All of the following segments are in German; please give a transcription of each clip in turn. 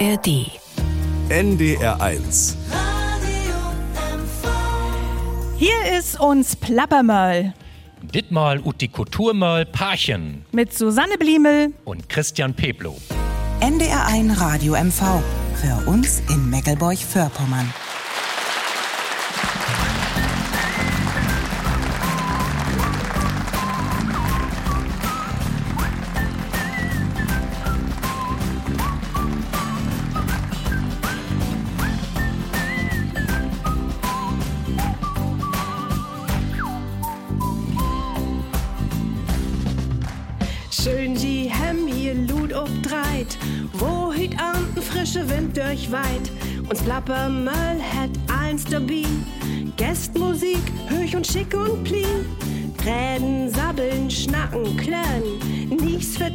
ARD. NDR1. Hier ist uns Plappermöll Dittmal ut die Kulturmöll Parchen mit Susanne Bliemel. und Christian Peblo. NDR1 Radio MV. Für uns in Meckelburg-Vorpommern.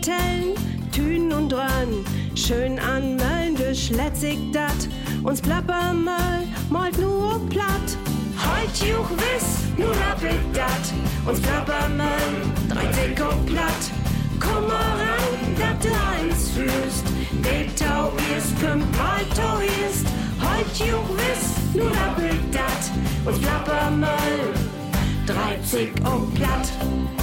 Vertellen, tünen und dröhnen. Schön an Möllen geschletzig dat, uns Plapper Möll malt nur platt. Heut juch wiss, nur rappelt dat, uns Plapper Möll dreht sich und platt. Komm mal ran, dat du eins fühlst. De Tau ist, kommt mal Tau ist. Heut juch wiss, nur rappelt dat. Und flapper mal, 30 und platt.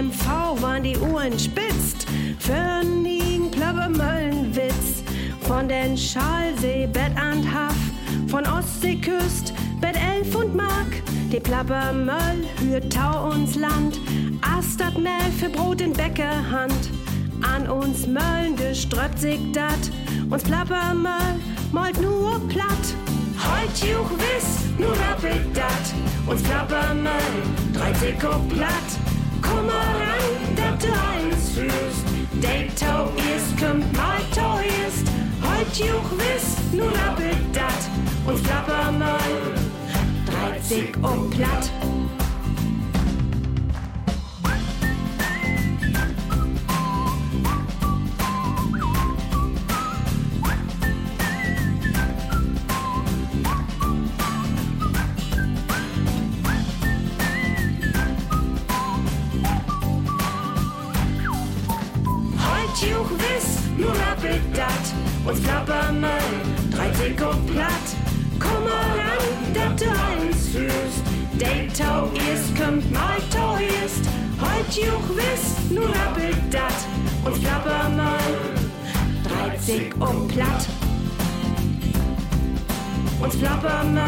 MV waren die Uhren spitzt. Für nigen Plappermöllenwitz. Von den Schalsee, Bett and Haff. Von Ostseeküst, Bett Elf und Mark. Die Plappermöll hürt Tau uns Land. Astat Mehl für Brot in Bäckerhand. An uns Möllen geströppt sich dat. Uns Plappermöll malt nur platt. Heut juch wiss, nur rappelt dat. Uns Plappermöll dreht sich und platt. Komm mal ran, dat du eins fühlst. De Tau ist, kommt mal Tau ist. Heut juch wiss, nur rappelt dat. Uns Plappermöll dreht sich und platt. Uns Plappermöll, 30 und platt. Komm mal ran, dat du eins fühlst. De Tau ist, kommt mal Tau ist. Heut juch wiss, nur rappelt dat. Uns Plappermöll, 30 und platt. Uns Plappermöll,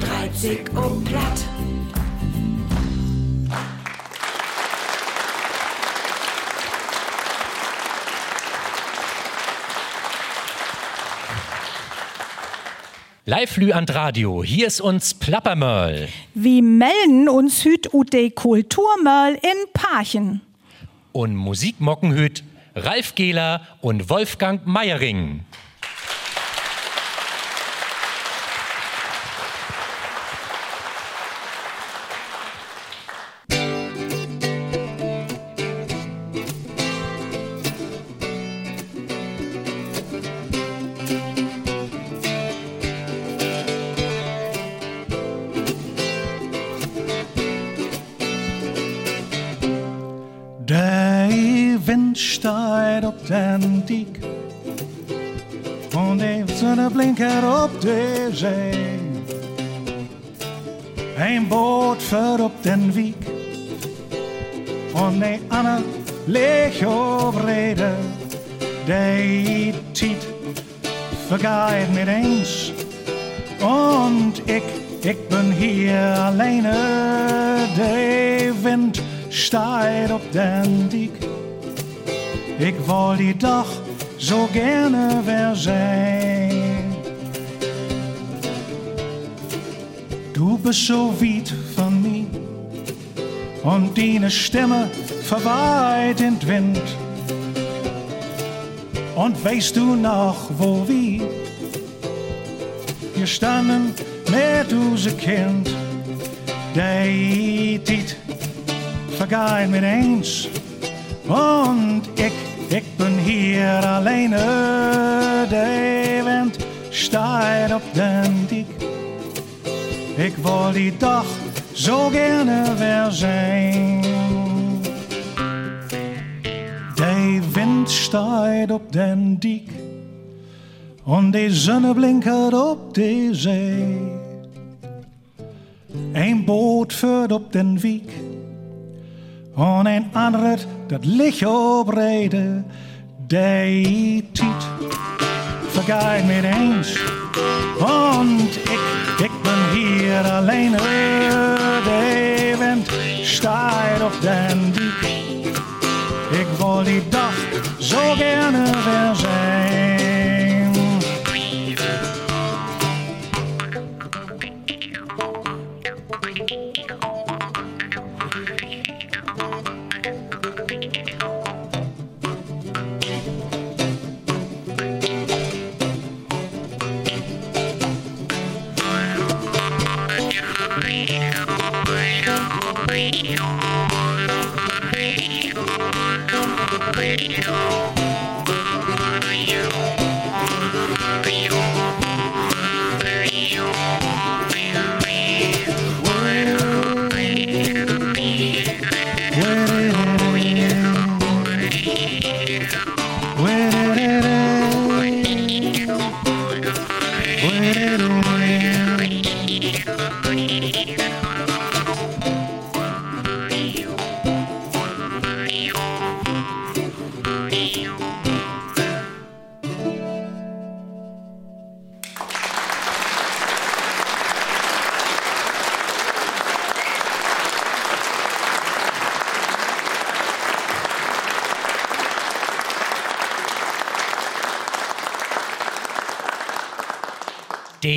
30 und platt. Live an Radio, hier ist uns Plappermöll. Wir melden uns hüt ut de Kulturmöll in Parchen. Und Musikmockenhüt Ralf Gehler und Wolfgang Meiering. Und deine Stimme verweiht in den Wind. Und weißt du noch, wo wir hier standen mit unser Kind? Die Tiet vergeht mit eins und ich, ich bin hier alleine. Der Wind steigt auf den Dick. Ich will die doch so gerne weer zijn. Der Wind wind steigt op den Diek und die Sonne blinkert op de Zee. Een boot führt op den Wiek und ein anderes dat Licht op Rede. Die Tiet vergeht mit eens und ich, ich bin hier alleine. Der Wind steigt op den Diek. Will die Dag so gerne weer zijn.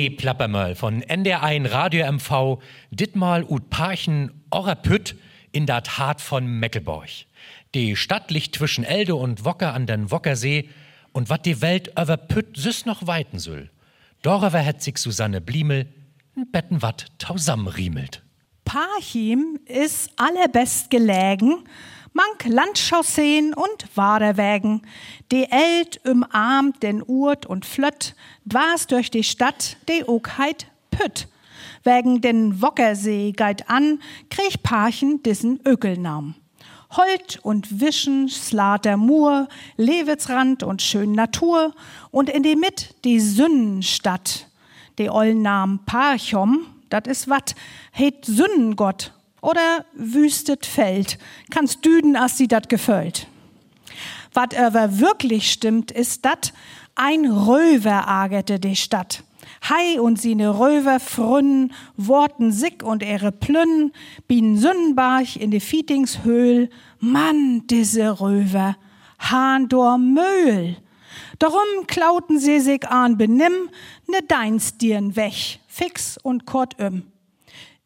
Die Plappermöll von NDR1 Radio MV, ditmal ut Parchen Orrapütt in dat Hart von Meckelborg. Die Stadt liegt zwischen Elde und Wocker an den Wockersee und wat die Welt über Pütt süß noch weiten soll. Doröver hat sich Susanne Bliemel n Betten wat tausamriemelt. Parchim ist allerbest gelegen, mank Landchausseen und Waderwägen. Die Eld umarmt den Urt und Flött, dwas durch die Stadt, die Ogheit Pütt. Wegen den Wockersee geit an, krieg Parchen diesen Ökelnamen. Holt und Wischen, Slater Mur, Lewitzrand und schön Natur und in die Mitt die Sünnenstadt. Die ollen Namen Parchom, dat is wat, het Sünnengott oder wüstet Feld. Kannst düden, as sie dat gefällt. Wat aber wirklich stimmt, ist dat, ein Röver agerte die Stadt. Hei und sine Röver frünnen, worten sick und ihre Plünnen, bien Sündenbach in de Fietingshöhl, Mann, diese Röver, Hahn dor Möhl. Darum klauten sie sich an benimm, ne Deinstirn weg, fix und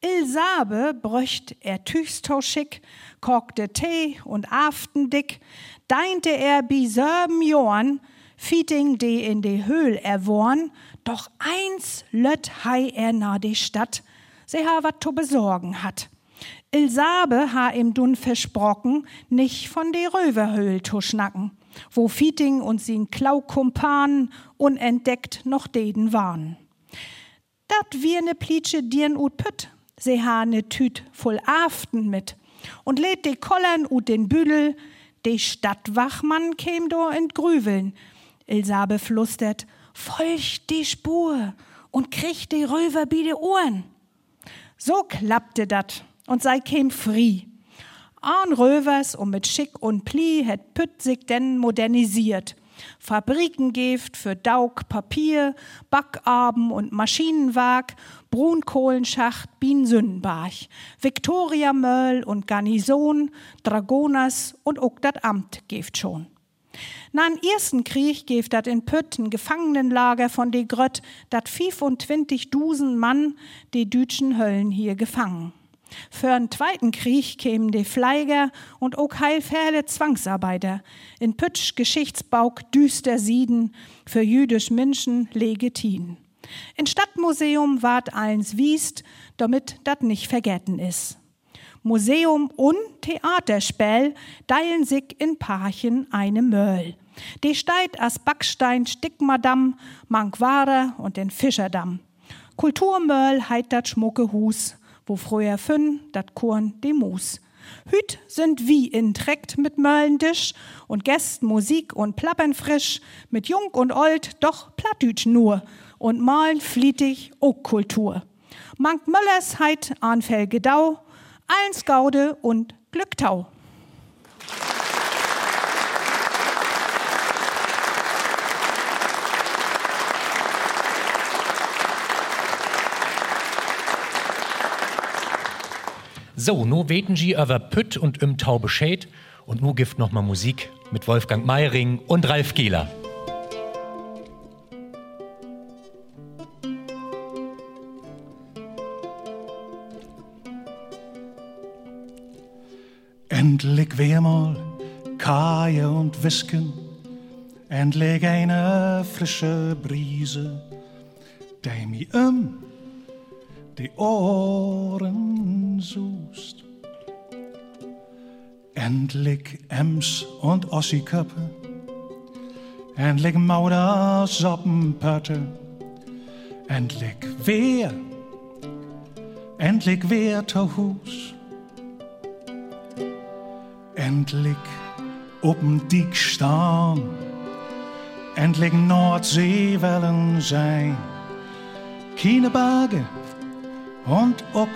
kurzum. Ilsabe bröcht er tüchstauschig, korkte Tee und aftendick, deinte er bi sörben Johann, Fieting de in de Höhl erworn, doch eins lött hei er na de Stadt, se ha wat zu besorgen hat. Ilsabe ha ihm dun versprochen, nicht von de Röverhöhl zu schnacken, wo Fieting und sin Klaukumpan unentdeckt noch deden waren. Dat wir ne Plitsche dirn ut pütt, se ha ne Tüt voll Aften mit und lädt de Kollern ut den Büdel, de Stadtwachmann käm do in Grüveln. Ilsabe flustert, folgt die Spur und kriegt die Röver bi de Ohren. So klappte dat und sei käm free. An Rövers und mit Schick und Pli het Pütt sich denn modernisiert. Fabrikengift für Daug, Papier, Backarben und Maschinenwag, Brunkohlenschacht, Biensündenbach, Victoria Möll und Garnison, Dragoners und ook dat Amt gift schon. Na den ersten Krieg geft dat in Pütten Gefangenenlager von de Grött, dat 25.000 Mann de dütschen Höllen hier gefangen. Für den zweiten Krieg kämen die Fleiger und auch heilfähle Zwangsarbeiter. In Pütsch Geschichtsbauk düster Sieden, für jüdisch Menschen legitim. In Stadtmuseum ward eins wiest, damit dat nicht vergessen is. Museum und Theaterspiel teilen sich in Parchen eine Möll. Die steigt as Backstein Stickmadamm, Mankware und den Fischerdamm. Kulturmöll heit dat schmucke Hus, wo früher fünn dat Korn de Mus. Hüt sind wie in Trekt mit Möllendisch und Gäst Musik und Plappern frisch, mit Jung und Old doch Plattdütsch nur und malen flietig auch Kultur. Mank Möllers heit Anfell Gedau, allen Gaude und Glücktau. So, nu weten Sie über Pütt und im Tau Bescheid und nu gibt noch mal Musik mit Wolfgang Meiring und Ralf Gehler. Endlich weer mal Kaje und Whisken, endlich eine frische Brise, die mir um die Ohren sust. Endlich Ems und Ossiköppe, endlich Mauder Soppenpötte, endlich wer, endlich wer Hus. Endlich op'n Diek staan, endlich Nordseewellen zijn. Keine Berge und auch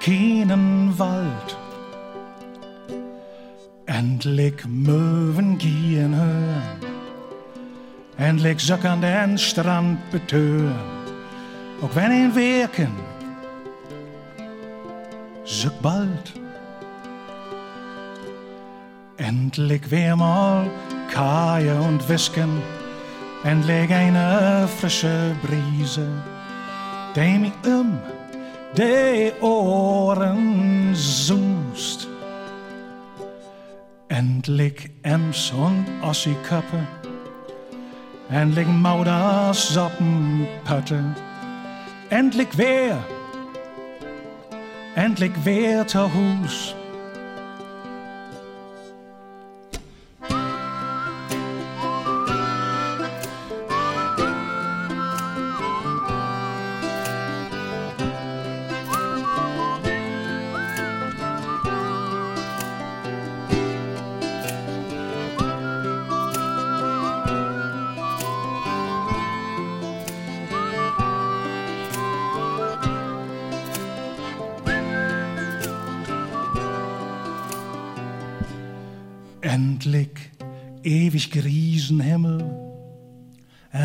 keinen Wald. Endlich Möwen gehen hören, endlich Söck an den Strand betören, auch wenn ihn wirken, Söck bald. Endlich wär mal Kaje und Whisken, endlich eine frische Brise, die mich um de Ohren sust. Endlich Ems und Ossiköppe, endlich Mauders Soppenpötte, endlich wer, endlich wer zu Hus.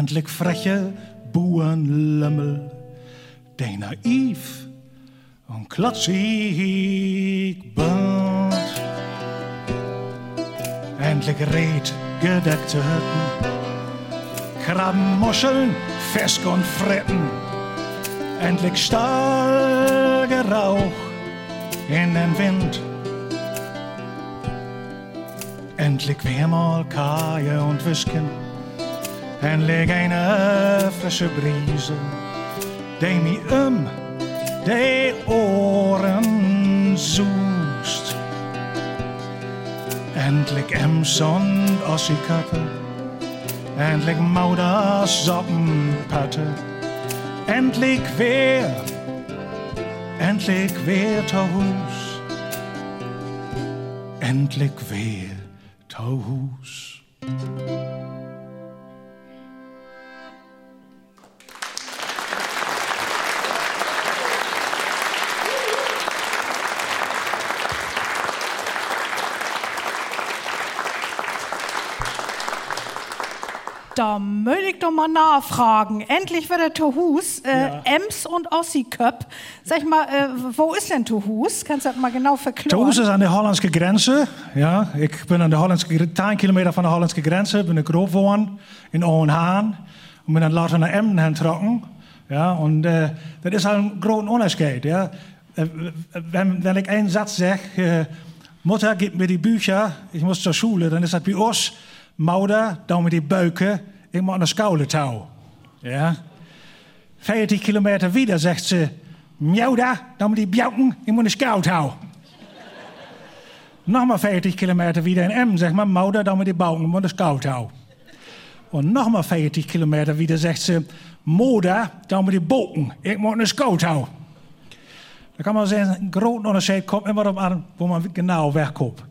Endlich freche Buenlümmel, der naiv und klotzig bunt. Endlich red gedeckte Hütten, Krabben, Muscheln, Fisk und Fritten, endlich Stahlgerauch in den Wind. Endlich weer mal Kaje und Whisken. Endlich eine frische Brise. Die mi um de Ohren sust. Endlich Ems und Ossiköppe. Endlich Mauders Soppenpatte. Endlich wer, endlich wer zu Hus. Endlich wer Tauhus. Da möchte ich doch mal nachfragen. Endlich wird der Tohus, äh, Ja. Ems und Ossiköp. Sag ich mal, äh, wo ist denn Tohus? Kannst du das mal genau verklären? Toos ist an der hollandse Grenze. Ja, ik ben aan de Hollandse, 10 kilometer van de Hollandse Grenze. Ben ik groot geworden in Owenhaan. Und bin dann later nach Emden hintrokken. Ja, und äh, das ist halt ein großer Unterschied. Ja. Äh, Wenn, wenn ich einen Satz sage, äh, Mutter, gib mir die Bücher, ich muss zur Schule, dann ist das bei uns, Mauder, da mir die Beuke, ich muss eine Skauletau. Ja. 40 kilometer wieder sagt ze, Mjauda, dan moet die bjauken, ik moet een scout houden. Nochmal 40 kilometer wieder in Emmen, zeg maar, Mauda, dan moet die bauken, ik moet een scout houden. Und nochmal 40 kilometer wieder sagt ze, Moda, dan moet die boken, ik moet een scout houden. Da kann man sagen, ein großer Unterschied kommt immer darauf an, wo man genau wegkommt.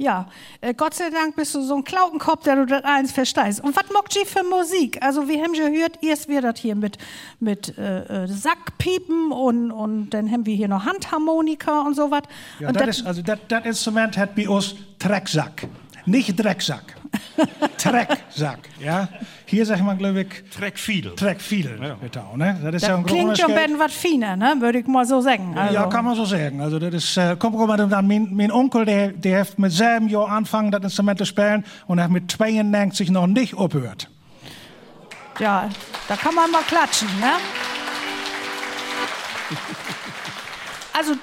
Ja, äh, Gott sei Dank bist du so ein Klautenkopf, der du das eins verstehst. Und was mockt ihr für Musik? Also, wir haben schon gehört, erst wird das hier mit, mit äh, äh, Sackpiepen und, und dann haben wir hier noch Handharmonika und so was. Ja, und das, ist, also das, Instrument hat bei uns Drecksack. Nicht Drecksack. Trecksack, ja. Hier sagt man, glaube ich, Trekfiedel. Treckfiedel. Ja. Ne? Das ist ja ein das klingt schon ein was feiner, ne? würde ich mal so sagen. Also, Ja, kann man so sagen. Also das ist, äh, kommt dann, mein, mein Onkel, der, der hat mit sieben Jahren angefangen, das Instrument zu spielen und hat mit 92 noch nicht aufgehört. ja, da kann man mal klatschen. Ne? Also,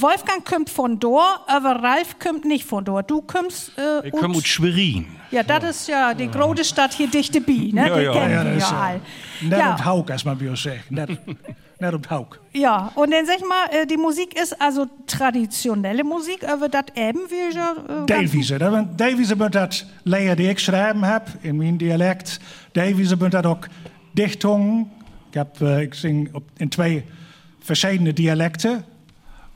Wolfgang kommt von dort, aber Ralf kommt nicht von dort. Du kommst. Äh, Ich komme aus Schwerin. Ja, das ist ja die große Stadt hier dichte Bi, ne? Ja, die ja. Ja, das ist, ja äh. Net Ja. und Haug, als man uns sagt. Net, net und Haug. Ja, und dann sag ich mal, äh, die Musik ist also traditionelle Musik, aber das eben wir ja. Äh, ganz- Davies. Davies bent dat leer die ik schrijven heb in mijn dialect. Davies bent dat ook dichtungen. Heb, eh, ik zing op, in twee verschillende dialecten.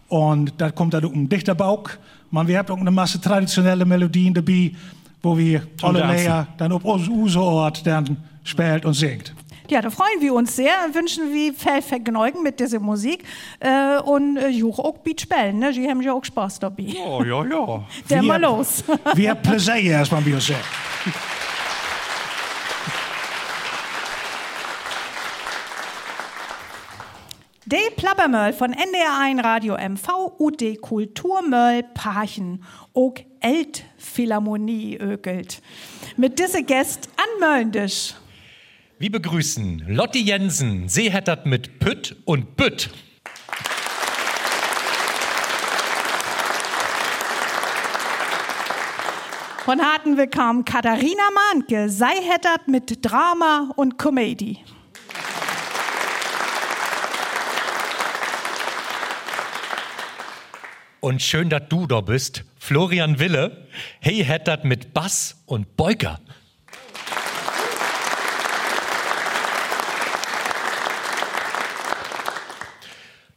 Und da kommt dann auch ein Dichterbauch. Man, wir haben auch eine Masse traditionelle Melodien dabei, wo wir alle dann auf unser Ort dann spielt und singt. Ja, da freuen wir uns sehr und wünschen wir viel Vergnügen mit dieser Musik. Äh, und äh, juch auch Beat spielen, ne? Die haben ja auch Spaß dabei. Oh, ja, ja. Der Wir- mal los. Wir haben Plezier, als man bei uns sagt. De Plappermöll von NDR1 Radio MV und de Kulturmöll Parchen ook Eltphilharmonie ökelt. Mit diese Gäst an Möllndisch. Wir begrüßen Lotti Jensen, Seehettert mit Pütt und Bütt. Von harten willkommen Katharina Mahnke, sei hettert mit Drama und Comedy. Und schön, dass du da bist, Florian Wille. Hey, Hettert mit Bass und Beuker.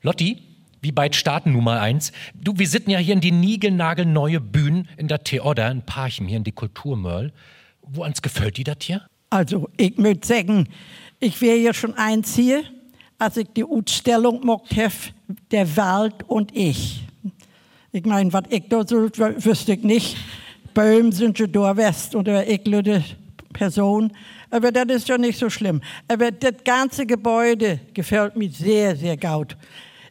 Lotti, wie bald starten Nummer eins? Du, wir sitzen ja hier in die niegelnagelneue Bühne in der Theater in Parchim, hier in die Kulturmörl. Wo ans gefällt dir das hier? Also, ich möchte sagen, ich wäre ja schon eins hier, als ich die Ausstellung gemacht habe, der Wald und ich. Ich meine, was ich da so wüsste ich nicht. Böhm sind schon da West oder ich lüde Person. Aber das ist ja nicht so schlimm. Aber das ganze Gebäude gefällt mir sehr, sehr gut.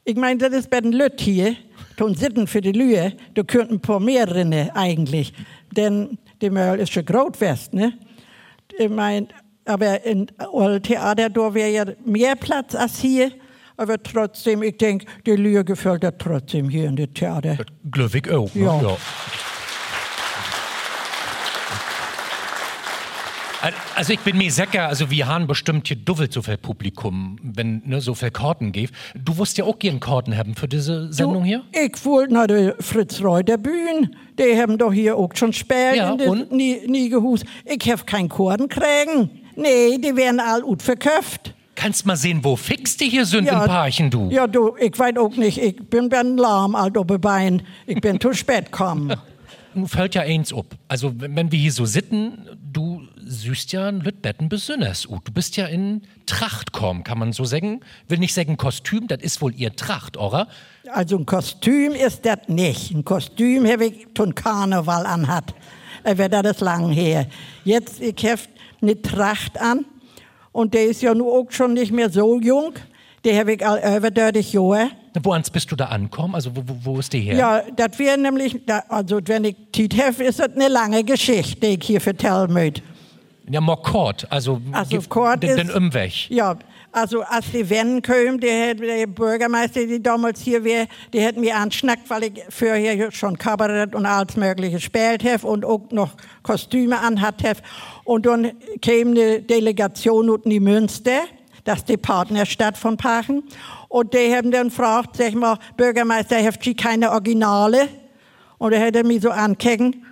Ich meine, das ist bei den Lütt hier, tun Sitten für die Lühe, da könnten ein paar mehr drinne eigentlich. Denn die Möll ist schon groß West, ne? Ich meine, aber in Old Theater, da wäre ja mehr Platz als hier. Aber trotzdem, ich denke, die Lühe gefällt das trotzdem hier in dem Theater. Glöwig auch. Ne? Ja. Al- Also ich bin mir sicher, also wir haben bestimmt hier doppelt so viel Publikum, wenn ne, so viel Karten gibt. Du wirst ja auch gern Karten haben für diese Sendung hier? Ich wollte nach der Fritz Reuter Bühne. Die haben doch hier auch schon Sperr Ja, und? Nie- Niegehus. Ich habe keinen Korden kriegen. Nee, die werden all gut verkauft. Kannst mal sehen, wo fix die hier sind in Parchen, du. Ja, du, ich weiß auch nicht. Ich bin ben lahm, alt auf den Bein. Ich bin zu spät gekommen. Nun fällt ja eins ab. Also wenn wir hier so sitten, du süßt ja ein Lütbetten besonders gut. Du bist ja in Tracht kommen, kann man so sagen. Will nicht sagen Kostüm, das ist wohl ihr Tracht, oder? Also ein Kostüm ist das nicht. Ein Kostüm habe ich zum Karneval anhat. Aber das ist lang her. Jetzt, ich habe eine Tracht an. Und der ist ja nun auch schon nicht mehr so jung. Der habe ich all über 30 Jahre. Woans bist du da ankommen? Also wo, wo, wo ist die her? Ja, das wäre nämlich, da, also wenn ich Tiet habe, ist das eine lange Geschichte, die ich hier vertellen möchte. Ja, Mokort, also, Also Kord den, den Umweg. Ja, also als die Wennen kamen, der, der Bürgermeister, die damals hier wäre, der hat mir anschnackt, weil ich vorher schon Kabarett und alles mögliche gespielt habe und auch noch Kostüme anhat habe. Und dann kam eine Delegation aus die Münster, das ist die Partnerstadt von Pachen. Und die haben dann gefragt, sag mal, Bürgermeister, habt ihr keine Originale? Und er hätte mich so ankecken.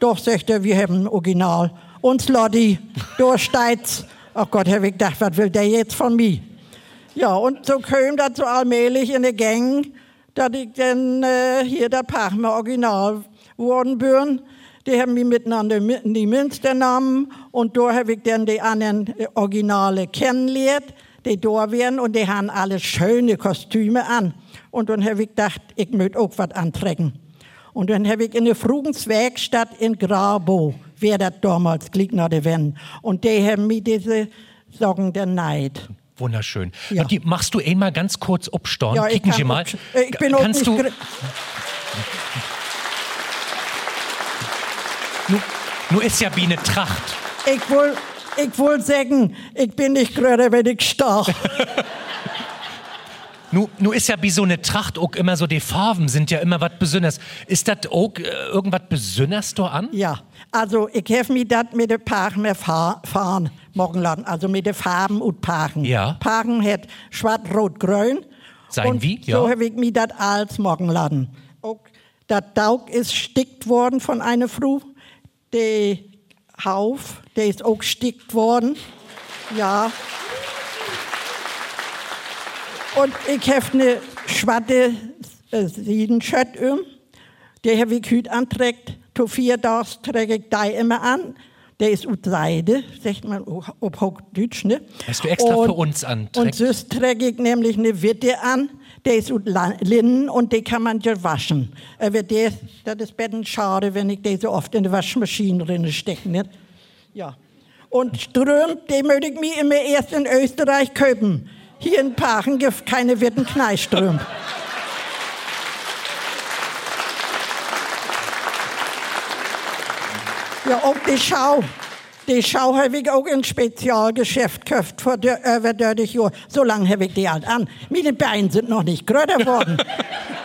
Doch, sagt er, wir haben ein Original. Lotti, da steht's. Ach Gott, Herr ich gedacht, was will der jetzt von mir? Ja, und so kam das so allmählich in den Gängen, dass ich dann äh, hier der Parchmer Original worden bin. Die haben mich miteinander in die Münster genommen und da habe ich dann die anderen äh, Originale kennengelernt, die da wären und die haben alle schöne Kostüme an. Und dann habe ich gedacht, ich möchte auch was antrecken. Und dann habe ich in der Frugenswerkstatt in Grabo, wer das damals der Wende. Und die haben mir diese Sorgen der Neid. Wunderschön. Ja. Lotti, machst du einmal ganz kurz obstorn? Ja, ich Kicken Sie mal. ich bin Kannst nicht du, gr- nu, nu ist ja wie eine Tracht. Ich will, ich will sagen, ich bin nicht gerade, wenn ich stark. Nu, nu ist ja wie so eine Tracht auch immer so, die Farben sind ja immer was Besonderes. Ist das auch äh, irgendwas Besonderes da an? Ja, also ich habe mir das mit den Paaren mehr fahr, fahren morgen lassen, also mit den Farben und Paaren. Ja. Paaren hat schwarz, rot, grün. Sein und wie, So ja. habe ich mir das als morgen lassen. Das Daug ist stickt worden von einer Frau. Der Hauf, der ist auch stickt worden. Ja. Und ich habe eine schwarze äh, Siedenshirt um. Habe ich heute anträgt. Zu vier Tagen träge ich die immer an. Der ist aus Seide, sagt man auf Hochdeutsch, ne? Hast du extra für uns anträgt? Und sonst träge ich nämlich eine Witte an. Der ist aus La- Linnen und die kann man ja waschen. Aber der, das ist bisschen schade, wenn ich die so oft in die Waschmaschine drin stecke, ne? Ja. Und Ström, den möchte ich mir immer erst in Österreich kaufen. Hier in Pachen gibt keine Witten Kneiström. Ja, auch die Schau. Die Schau habe ich auch in Spezialgeschäft gekauft vor der, über 30 Jahren. So lange habe ich die halt an. Meine Beine sind noch nicht größer geworden.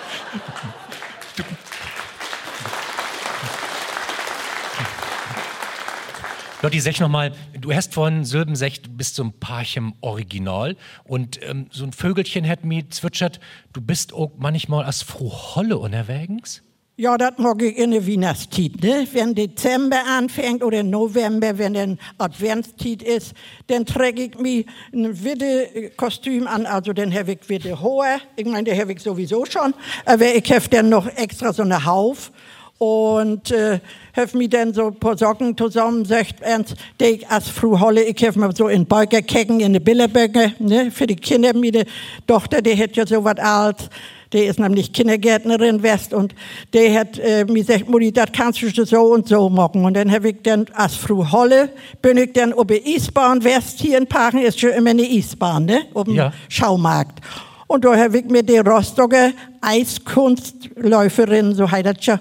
Lotti, sag noch mal, du hast vorhin Silben gesagt, du bist so ein Paarchen Original und ähm, so ein Vögelchen hat mir zwitschert, du bist auch manchmal als Frau Holle unterwegs? Ja, das mag ich in der Weihnachtszeit. Ne? Wenn Dezember anfängt oder November, wenn dann Adventszeit ist, dann trage ich mir ein witte Kostüm an. Also dann habe ich witte Hohe. Ich meine, die habe ich sowieso schon. Aber ich habe dann noch extra so eine Hauf. Und äh, habe mir dann so ein paar Socken zusammen, sagt ernst, die ich als Frau Holle, ich habe mir so in Beugerkecken, in die Billeböcke, ne, für die Kinder, meine Tochter, die hat ja so was alt, die ist nämlich Kindergärtnerin West und die hat äh, mir gesagt, Mutti, das kannst du so und so machen. Und dann habe ich dann als Frau Holle, bin ich dann über Eastbahn West, hier in Pachen ist schon immer eine Eastbahn, ne, oben Ja. Schaumarkt. Und da habe ich mir die Rostocker Eiskunstläuferin, so heißt das ja,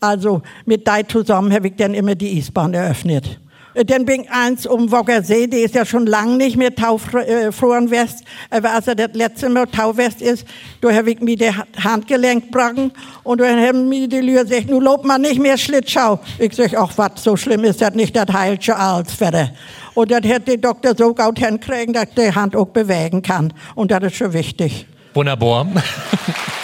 also mit der zusammen habe ich dann immer die Eisbahn eröffnet. Äh, Dann bin ich eins um Woggersee, die ist ja schon lange nicht mehr Taufrohren West. Aber als er das letzte Mal Tauwest ist, da habe ich mir die Ha- Handgelenk gebrochen und dann haben mir die Lüge gesagt, nun lobt man nicht mehr Schlitschau. Ich sag, ach was, so schlimm ist das nicht, das heilt schon alles wieder. Und das hätte der Doktor so gut hinkriegen, dass die Hand auch bewegen kann. Und das ist schon wichtig. Wunderbar.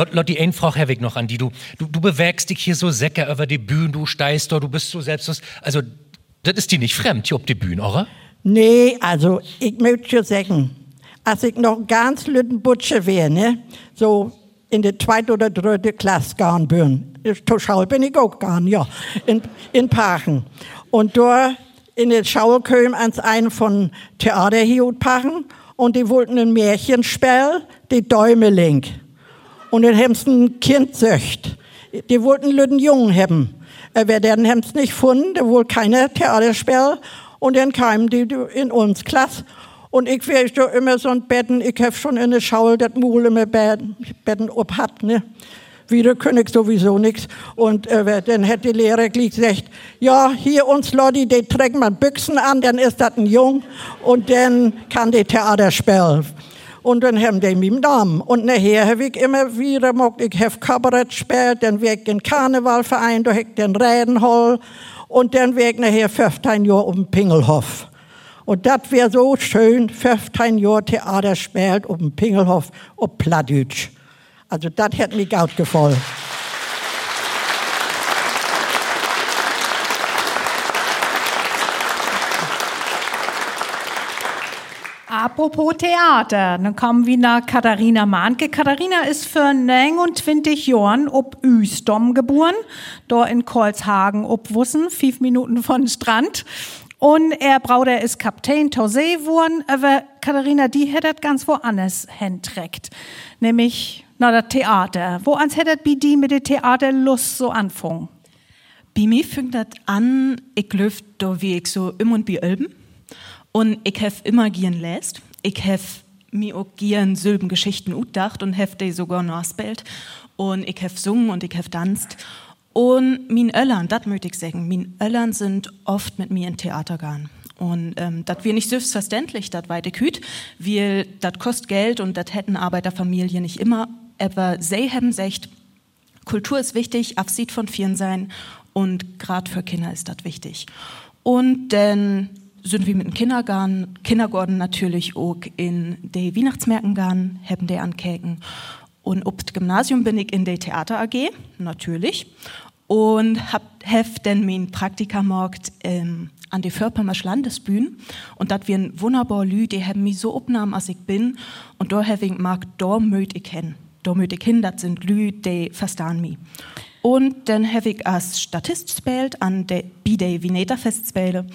Lot- Lotti, eine Frage habe ich noch an die. Du, du, du bewegst dich hier so säcker über die Bühne, du steigst da, du bist so selbstlos. Also, das ist dir nicht fremd hier auf die Bühne, oder? Nee, also ich möchte schon sagen, als ich noch ganz lütten Butsche wäre, ne, so in der zweiten oder dritten Klasse gegangen bin, zur Schule bin ich auch gegangen, ja, in, in Pachen. Und da in der Schule kam ans einen von Theater hier in Pachen und die wollten ein Märchen spielen, die Däumeling. Und dann haben sie ein Kind söcht. Die wollten einen Jungen haben. Aber dann haben sie nicht gefunden, da wohl keine Theaterspiel. Und dann kamen die in uns Klasse. Und ich wäre so immer so ein Betten, ich habe schon in der Schaul das Mul immer Betten, Betten obhat, ne. Wieder ich sowieso nichts. Und äh, dann hat die Lehrer gleich gesagt, ja, hier uns Leute, die trägt man Büchsen an, dann ist das ein Jung und dann kann die Theater spielen. Und dann haben die mich Namen. Und nachher habe ich immer wieder gemacht, ich habe Kabarett gespielt, dann war ich in Karnevalverein, da habe ich den Rädenhall und dann war ich nachher 15 Jahre um Pingelhof. Und das wäre so schön, 15 Jahre Theater spielt um Pingelhof, auf Plattdeutsch. Also das hat mir gut gefallen. Apropos Theater, dann kommen wir nach Katharina Mahnke. Katharina ist für 29 Jahren ob Üsdom geboren, dort in Kolshagen obwussen, fünf Minuten von Strand. Und er Brauder ist Kapitän Tausee geworden, aber Katharina, die hätte ganz woanders hinträgt. Nämlich nach das Theater. Wo ans hättet bi die mit der Theaterlust so anfangen? Bei mir fängt das an, ich löf da wie ich so im und bi Ölben. Und ich hef immer gern läst. Ich hef mir auch gern Sylben Geschichten utdacht und hef die sogar nachspielt. Und ich hef sungen und ich hef tanzt. Und min Öllern, das möchte ich sagen, min Öllern sind oft mit mir in Theater gegangen. Und ähm, das wir nicht selbstverständlich, das weite Küt, weil das kostet Geld und das hätten Arbeiterfamilien nicht immer. Aber sie haben gesagt, Kultur ist wichtig, Abschied von Vieren sein und gerade für Kinder ist das wichtig. Und dann sind wir mit dem Kindergarten, Kindergarten natürlich auch in die Weihnachtsmärkten gegangen, haben die ankeken. Und ob das Gymnasium bin ich in der Theater AG, natürlich. Und hab, hef denn mein Praktikermarkt ähm, an die Förpermarsch Landesbühne. Und dat wir ein wunderbar Lü, die haben mich so opnahmen, als ich bin. Und da hab ich mag, da möt ich hin. Da möt ich hin, dat sind Lü, die verstehen mich. Und dann hab ich als Statist spielt an der B-Day Vineta Festspiele.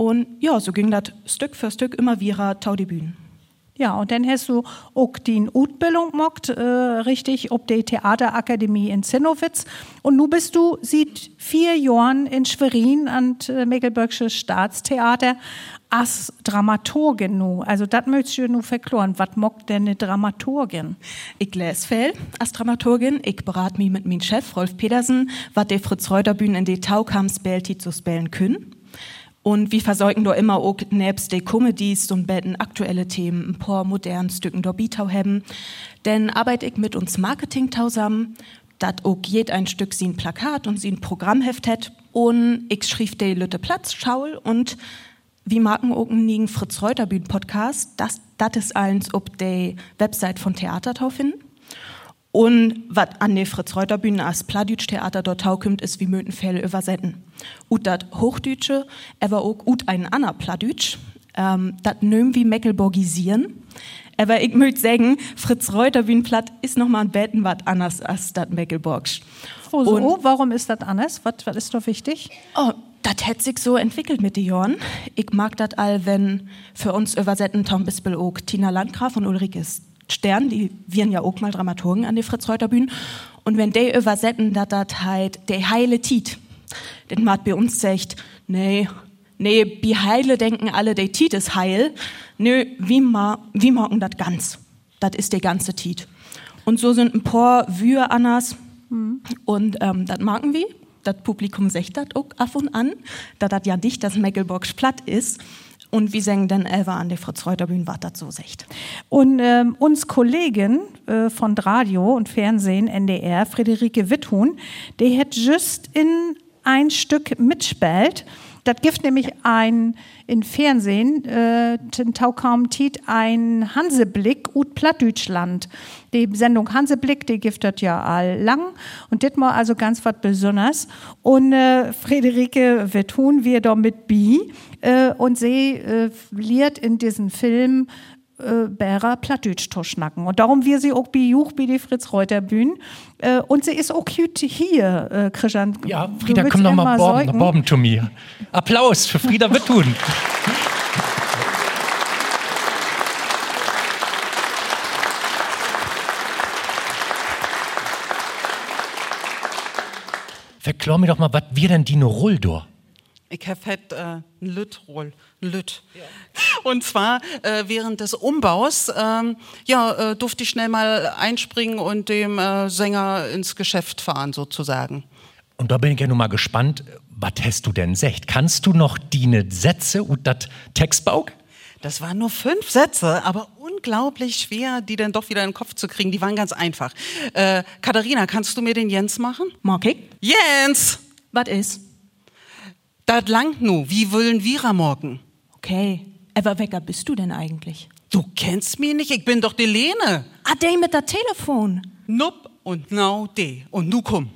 Und ja, so ging das Stück für Stück immer wieder tau die Bühnen. Ja, und dann hast du auch die Utbildung gemacht, äh, richtig, ob die Theaterakademie in Zinnowitz. Und nu bist du seit vier Jahren in Schwerin an äh, Mecklenburgische Staatstheater als Dramaturgin nu. Also das möchtest du nu verkloren. Was mockt denn eine Dramaturgin? Ich lese viel als Dramaturgin. Ich berate mich mit meinem Chef Rolf Pedersen, was der Fritz Reuter Bühne in die Taukam spielt, zu spielen können. Und wir versorgen da immer auch nebst de Comedies und betten aktuelle Themen, ein paar modernen Stücken da Bietau haben. Denn arbeite ich mit uns Marketing zusammen, dat auch jed ein Stück sie ein Plakat und sie ein Programmheft hat. Und ich schrieb de Lütte Platz, Schaul und wie Marken auch nigen Fritz Reuter Bühnen Podcast, das, das ist eins ob de Website von Theater finden. Und was an der Fritz-Reuter-Bühne als Pladütsch Theater dort taukommt, ist wie Mötenfälle übersetzen. Und dat Hochdütsche, aber auch ut ein Anna Pladütsch, ähm, dat nöm wie Mecklenburgisieren. Aber ich möchte sagen, Fritz-Reuter-Bühnenplatt ist noch mal ein Betten wat anders als dat Mecklenburgsch. Oh, so, Und, warum ist das anders? Was, was ist doch wichtig? Oh, das hat sich so entwickelt mit den Jahren. Ich mag das all, wenn für uns übersetzen Tom Bispel auch Tina Landgraf und Ulrike Stern, die wären ja auch mal Dramaturgen an die Fritz-Reuter-Bühne. Und wenn die übersetzen, dass das halt der heile Tiet, denn man bei uns sagt, nee, nee, bi heile denken alle, der Tiet ist heil. Nö, wie ma, wie morgen das ganz? Das ist der ganze Tiet. Und so sind ein paar Wühe anders. Mhm. Und ähm, das merken wir. Das Publikum sagt das auch ab und an, da das ja nicht das Mecklenburgs platt ist. Und wie sagen denn Elva an der Fritz Reuter Bühne, was das so sagt. Und ähm, uns Kollegen äh, von Radio und Fernsehen, NDR, Friederike Witthun, die hat just in ein Stück mitspielt. Das gibt nämlich ein in Fernsehen, äh, Tiet, ein Hanseblick ut Plattdeutschland. Die Sendung Hanseblick, die das ja all lang und dit mal also ganz was Besonderes. Und äh, Friederike Wetthun wir da mit Bi äh, und sie äh, liert in diesem Film äh, Bärer Plattdeutsch schnacken. Und darum wir sie auch bei Juch bei die Fritz Reuter Bühne. Äh, und sie ist auch cute hier, äh, Christian. Ja, Frieda, komm noch mal Borben, Borben zu mir. Applaus für Frieda Wittun. Verklor mir doch mal, was wir denn die Roll do? Ich habe halt äh, ein Lütroll, Lüt. Ja. Und zwar äh, während des Umbaus, ähm, ja, äh, durfte ich schnell mal einspringen und dem äh, Sänger ins Geschäft fahren sozusagen. Und da bin ich ja nun mal gespannt, was hast du denn secht? Kannst du noch die Sätze und das Textbaug? Das waren nur fünf Sätze, aber unglaublich schwer, die dann doch wieder in den Kopf zu kriegen. Die waren ganz einfach. Äh, Katharina, kannst du mir den Jens machen? Mag ich? Jens! Was ist? Das langt nu. Wie wollen wir morgen? Okay. Aber wecker bist du denn eigentlich? Du kennst mich nicht, ich bin doch die Lene. Ah, der mit der Telefon. Nup und now de. Und nu komm.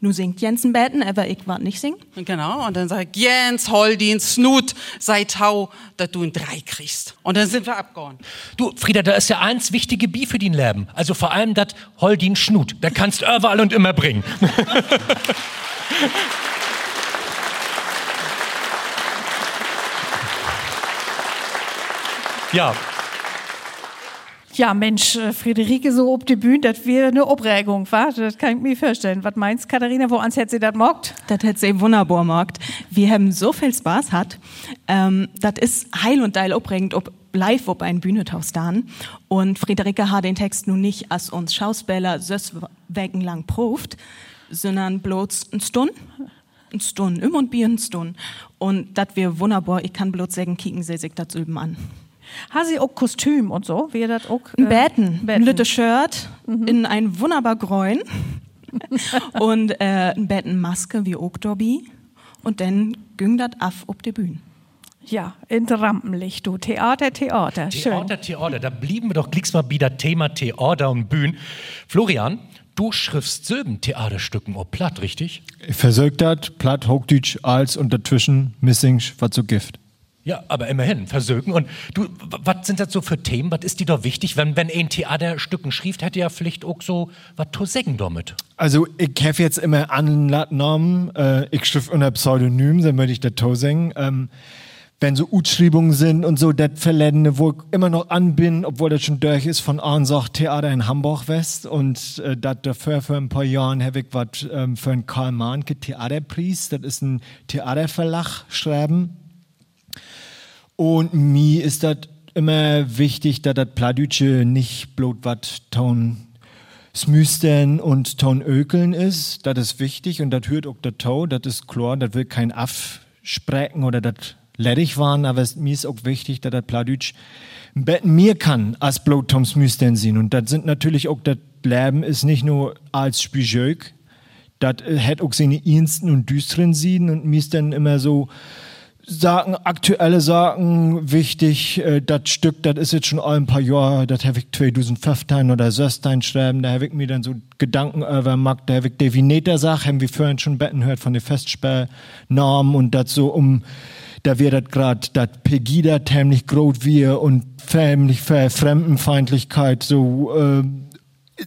Nu singt Jensen Betten, aber ich war nicht singen. Genau, und dann sagt Jens, hol den Snut, sei tau, dass du ein Drei kriegst. Und dann sind wir abgehauen. Du, Frieda, da ist ja eins wichtige Bi für den Leben. Also vor allem das Holdin Schnut. Da kannst du überall und immer bringen. ja, Ja, Mensch, äh, Friederike so ob die Bühne, das wäre eine Aufregung, wa? Das kann ich mir vorstellen. Was meinst, Katharina, wo ans hätte sie das mockt? Das hätte sie wunderbar mockt. Wir haben so viel Spaß hat. Ähm, das ist heil und teil aufregend, ob live ob ein Bühnethaus dann. Und Friederike hat den Text nun nicht als uns Schauspieler sös wegen lang proft, sondern bloß ein Stund. Ein Stund, immer und Bier ein Stund. Und das wir wunderbar, ich kann bloß sagen, kicken sie sich das üben an. Hat sie auch Kostüm und so? Wie das auch? Ein Betten, ein lütte Shirt in ein wunderbar Gräun und äh, ein Bettenmaske wie auch Dobby. Und dann ging das auf auf die Bühne. Ja, in Rampenlicht, du. Theater, Theater. Schön. Theater, Theater. Da blieben wir doch glicks mal wieder Thema Theater und Bühnen. Florian, du schriftst Silben Theaterstücken ob platt, richtig? Versögt dat, platt, Hochdeutsch, als und dazwischen Missing, was so Gift. Ja, aber immerhin, versögen. Und du, was sind das so für Themen? Was ist dir doch wichtig? Wenn, wenn ein Theaterstücken schrieb, hätte ja vielleicht auch so was zu sagen damit. Also, ich habe jetzt immer Anlautnamen, äh, ich schrift unter Pseudonym, dann würde ich das to singen. Ähm, wenn so Utschreibungen sind und so, das Verländene, wo ich immer noch an bin, obwohl das schon durch ist, von Ansach Theater in Hamburg West. Und äh, das dafür für ein paar Jahren habe ich was ähm, für einen Karl Mahnke Theaterpreis, das ist ein Theaterverlag, schreiben. Und mir ist das immer wichtig, dass das Pladütsche nicht bloß was Ton Smüstern und Ton Ökeln ist. Das ist wichtig und das hört auch der Tau, das ist klar, das will kein Afsprechen oder das ledig waren, aber mir ist auch wichtig, dass das Pladütsch mehr kann als bloß Tom Smüstern sehen. Und das sind natürlich auch, das Leben ist nicht nur als Spieljög, das hat auch seine ernsten und düsteren Sieden und mir ist dann immer so, Sachen, aktuelle Sachen wichtig. Äh, das Stück, das ist jetzt schon ein paar Jahre, das habe ich 2015 oder 16 schreiben, da habe ich mir dann so Gedanken über gemacht, da habe ich die Vineta-Sache, haben wir vorhin schon betten hört von den Festsperrnamen und das so um, da wird das gerade, das Pegida tämlich groß wir und tämlich Fremdenfeindlichkeit so, äh,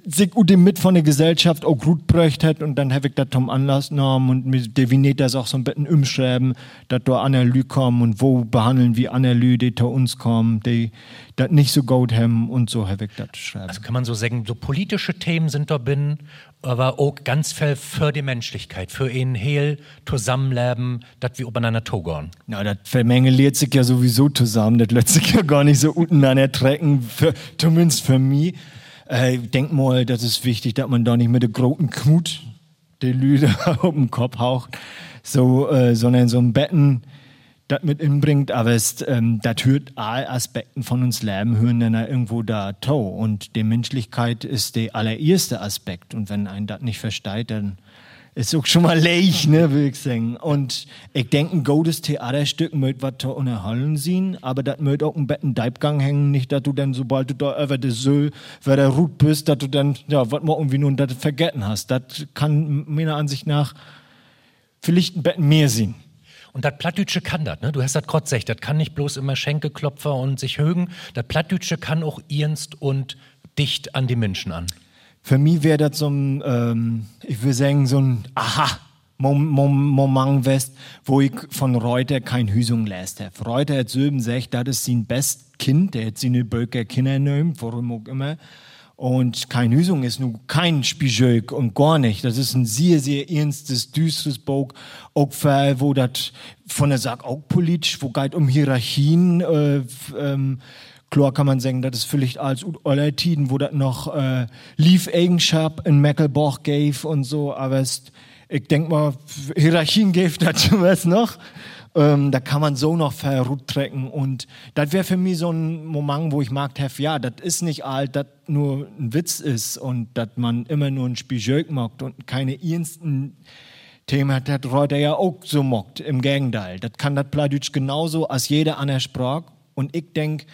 sich dem mit von der Gesellschaft auch gut bräucht hat und dann habe ich das zum Anlass genommen und mit definiert das auch so ein bisschen umschreiben, dass da Analy kommen und wo behandeln wir Analy, die zu uns kommen, die das nicht so gut haben und so habe ich das schreiben. Also kann man so sagen, so politische Themen sind da bin, aber auch ganz viel für die Menschlichkeit, für ein Hehl zusammenleben, dass wir übereinander togern. Na, das vermengeliert sich ja sowieso zusammen, das lässt sich ja gar nicht so untereinander trecken, für, zumindest für mich. Äh, ich denk mal, das ist wichtig, dass man da nicht mit der großen Knut die Lüde auf den Kopf haucht, so, äh, sondern so ein Betten das mit inbringt, aber ähm, das hört alle Aspekten von uns Leben, hören dann irgendwo da to. Und die Menschlichkeit ist der allererste Aspekt. Und wenn ein das nicht versteht, dann ist auch schon mal leicht, ne, würde ich sagen. Und ich denke, ein gutes Theaterstück möcht was zu unterhalten sehen, aber das möcht auch ein Betten Deibgang hängen, nicht, dass du dann, sobald du da über der Söhl, wer der Rut bist, dass du dann, ja, was mal irgendwie nun das vergessen hast. Das kann meiner Ansicht nach vielleicht ein Betten mehr sehen. Und das Plattdütsche kann das, ne? Du hast das gerade das kann nicht bloß immer Schenkelklopfer und sich högen. Das Plattdütsche kann auch ernst und dicht an die Menschen an. Für mich wäre das so ein, ähm, ich würde sagen, so ein Aha. Moment West, wo ich von Reuter kein Hüsung lässt habe. Reuter hat Söben gesagt, das ist sein best Kind, der hat seine Böcker Kinder genommen, warum auch immer. Und kein Hüsung ist nun kein Spieljög und gar nicht. Das ist ein sehr, sehr ernstes, düsteres Buch, auch für, wo das von der Sache auch politisch, wo geht um Hierarchien, äh, ähm, Klar kann man sagen, das ist vielleicht als aller Tiden, wo das noch äh, Lief-Eigenschaft in Mecklenburg gave und so, aber es, ich denk mal, Hierarchien gave schon was noch. Ähm, da kann man so noch verruttrecken und das wäre für mich so ein Moment, wo ich mag, ja, das ist nicht alt, das nur ein Witz ist und dass man immer nur ein Spieljög mockt und keine ernsten Themen hat, das Reuter ja auch so mockt. Im Gegenteil, das kann das Pladütsch genauso als jeder andere Sprache und ich denk,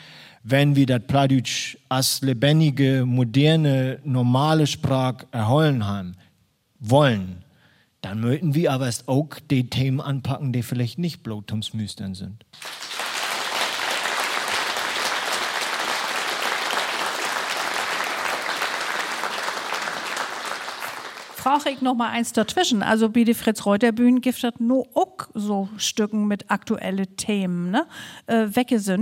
wenn wir das Pladütsch als lebendige, moderne, normale Sprache erholen haben wollen, dann möchten wir aber erst auch die Themen anpacken, die vielleicht nicht bloß zum Müstern sind. Frage ich noch mal eins dazwischen. Also der Fritz Reuter gibt es nur auch so Stücken mit aktuellen Themen. Ne? Äh,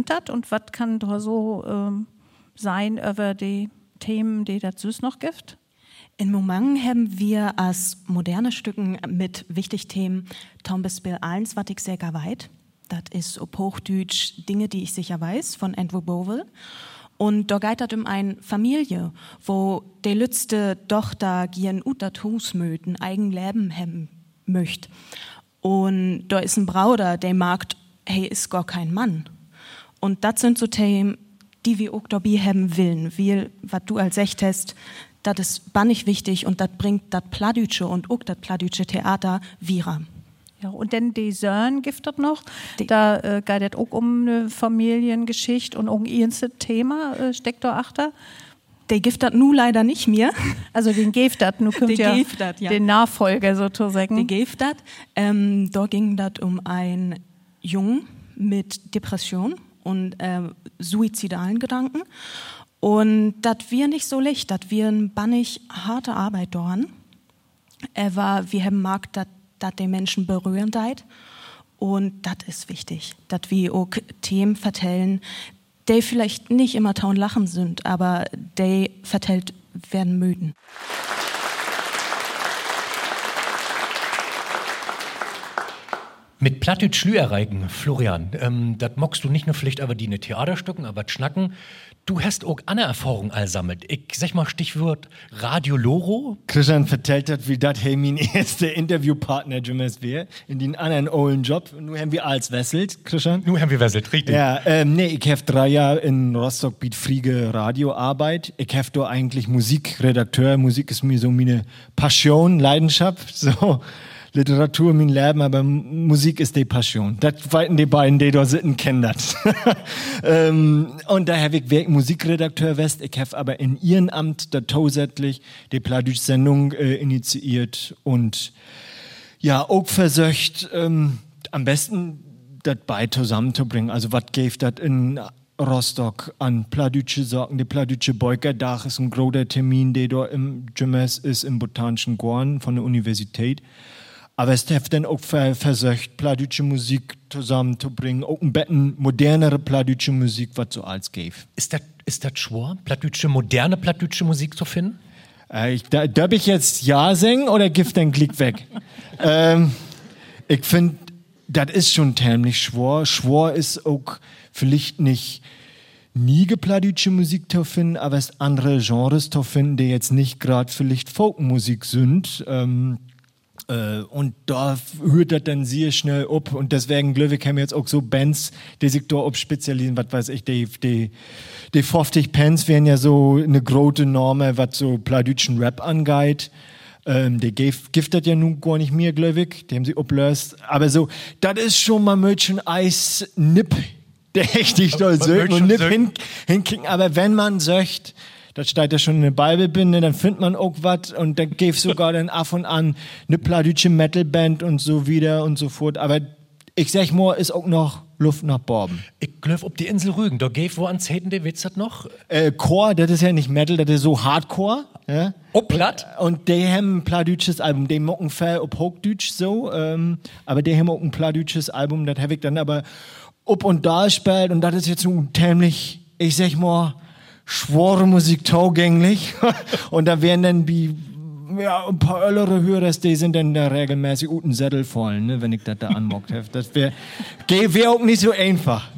das und was kann da so ähm, sein über die Themen, die das süß noch gibt? In Moment haben wir als moderne Stücken mit wichtigen Themen Tom Bill 1, was ich sehr weit. Das ist auf Hochdeutsch Dinge, die ich sicher weiß, von Andrew Bovell. Und da geht es um eine Familie, wo die letzte Tochter gern utat Hus möten, eigen Leben haben möchte. Und da ist ein Brauder, der mag, hey, ist gar kein Mann. Und das sind so Themen, die wir auch dabei haben willen. Wie, was du als Echt hast, das ist bannig wichtig und das bringt das Pladütsche und auch das Pladütsche Theater wieder. Ja, und dann die Söhne gibt es noch. Die da äh, geht es auch um eine Familiengeschichte und um ein Thema äh, steckt da achter. Der gibt das nun leider nicht mehr. Also den gibt das, nun kommt ja, dat, ja, den Nachfolger sozusagen. Den gibt das. Ähm, da ging das um einen Jungen mit Depression und äh, suizidalen Gedanken. Und das wir nicht so leicht, das wir bannig harte Arbeit dort. Er war, wir haben mag, dass die Menschen berühren deit. Und das ist wichtig, dass wir auch Themen vertellen, die vielleicht nicht immer taun lachen sind, aber die vertellt werden müden. Mit Plattdeutsch Schlüerreigen, Florian, ähm, das mockst du nicht nur vielleicht aber die ne Theaterstücken, aber schnacken. Du hast auch andere Erfahrungen allsammelt. Ich sag mal Stichwort Radio Loro. Christian vertellt hat, wie das hey, mein erster Interviewpartner Jimmes wäre, in den anderen ollen Job. Nun haben wir als wesselt, Christian. Nun haben wir wesselt, richtig. Ja, ähm, nee, ich habe drei Jahre in Rostock biet Friege Radioarbeit. Ich habe da eigentlich Musikredakteur. Musik ist mir so meine Passion, Leidenschaft. So. Literatur mein Leben, aber Musik ist die Passion. Das weiten die beiden, die da sitzen, kennen das. ähm, und da habe ich wirklich Musikredakteur West. Ich habe aber in ihrem Amt da zusätzlich die Pladütsch-Sendung äh, initiiert und ja, auch versöcht, ähm, am besten das bei zusammenzubringen. Also was geht das in Rostock an Pladütsche Sorgen. Die Pladütsche Beukerdach ist ein großer Termin, der da im Gymnasium ist, im Botanischen Garten von der Universität. Aber es hat dann auch versucht, pladütsche Musik zusammenzubringen, auch ein bisschen modernere pladütsche Musik, was so als gäbe. Ist das ist das schwer, pladütsche, moderne pladütsche Musik zu finden? Äh, ich, da, darf ich jetzt Ja singen oder gibt den Klick weg? ähm, ich finde, das ist schon ziemlich schwer. Schwer ist auch vielleicht nicht nie gepladütsche Musik zu finden, aber es andere Genres zu finden, die jetzt nicht gerade vielleicht Folkmusik sind. Ähm, äh, und da hört das dann sehr schnell ab. Und deswegen, glaube ich, haben jetzt auch so Bands, die sich da spezialisieren, was weiß ich, die, die, die 50 Pence wären ja so eine große Norme, was so pladütschen Rap angeht. Ähm, gibt das ja nun gar nicht mehr, glaube ich. Die haben sie ablöst. Aber so, das ist schon mal Mädchen Eis Nipp, der echt nicht doll und Nipp hin, hinkriegen. Aber wenn man söcht, das steht ja schon in der Bibelbinde, dann findet man auch was und dann gibt sogar dann ab und an eine pladütsche Metalband und so wieder und so fort. Aber ich sag mal, ist auch noch Luft nach Borben. Ich glaube, ob die Insel Rügen, da geht wo ans Heden der Witz hat noch? Äh, Chor, das ist ja nicht Metal, das ist so Hardcore. Ja? Oh, platt? Und, und die haben ein pladütsches Album, die mocken viel ob Hochdeutsch so, ähm, aber die haben auch ein pladütsches Album, das habe ich dann aber ob und da gespielt und das ist jetzt nun ziemlich, ich sag mal, schwore Musik taugänglich. und da werden dann wie ja, ein paar ältere Hörer, die sind dann da regelmäßig guten Sättel voll, ne, wenn ich das da anmockt habe. Das wäre wär auch nicht so einfach.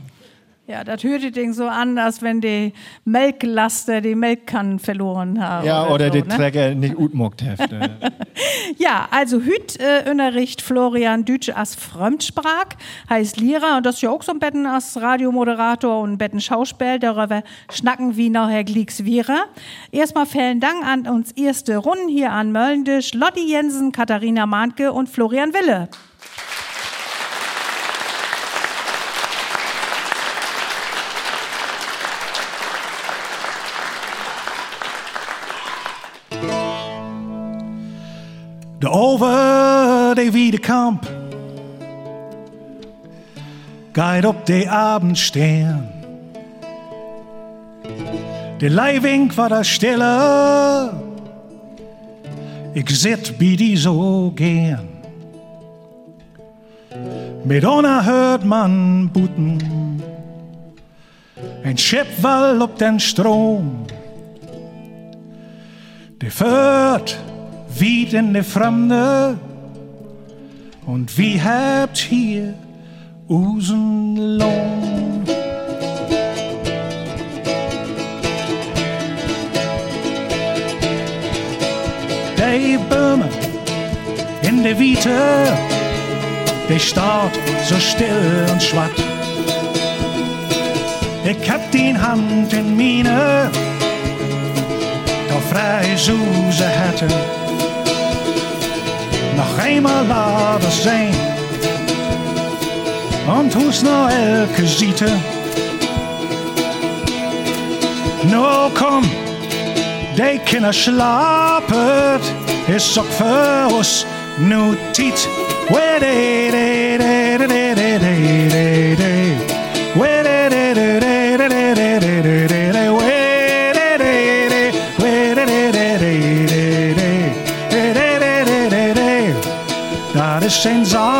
Ja, das hört sich so an, als wenn die Melklaster die Melkkannen verloren haben. Ja, oder, oder so, die ne? Träger nicht gut mockt ja, also hüt äh, unterricht Florian Dütsche als Fremdsprach, heißt Lira und das ist ja auch so ein Betten als Radiomoderator und ein Betten Schauspiel, darüber schnacken wie nachher Glicks Vira. Erstmal vielen Dank an uns erste Runden hier an Möllendisch, Lotti Jensen, Katharina Mahnke und Florian Wille. De oven über de Wiedekamp, geht op de Abendstern. De Leihwink war da stille, ich sit bi die so gern. Mit ona hört man Buten, ein Schiffwall op den Strom. De führt wie in de Fremde und wie habt hier usen Lohn. Böhme in de Wiete, die staat so still und schwatt. Ich hab die Hand in mine, da frei Suse hätte. Noch einmal war das sein, und hus noch elke Siete. No komm, de Kinder schlapet, is ook für uns nu tiet. Where de de de de de de de de de. Where de de de sends are.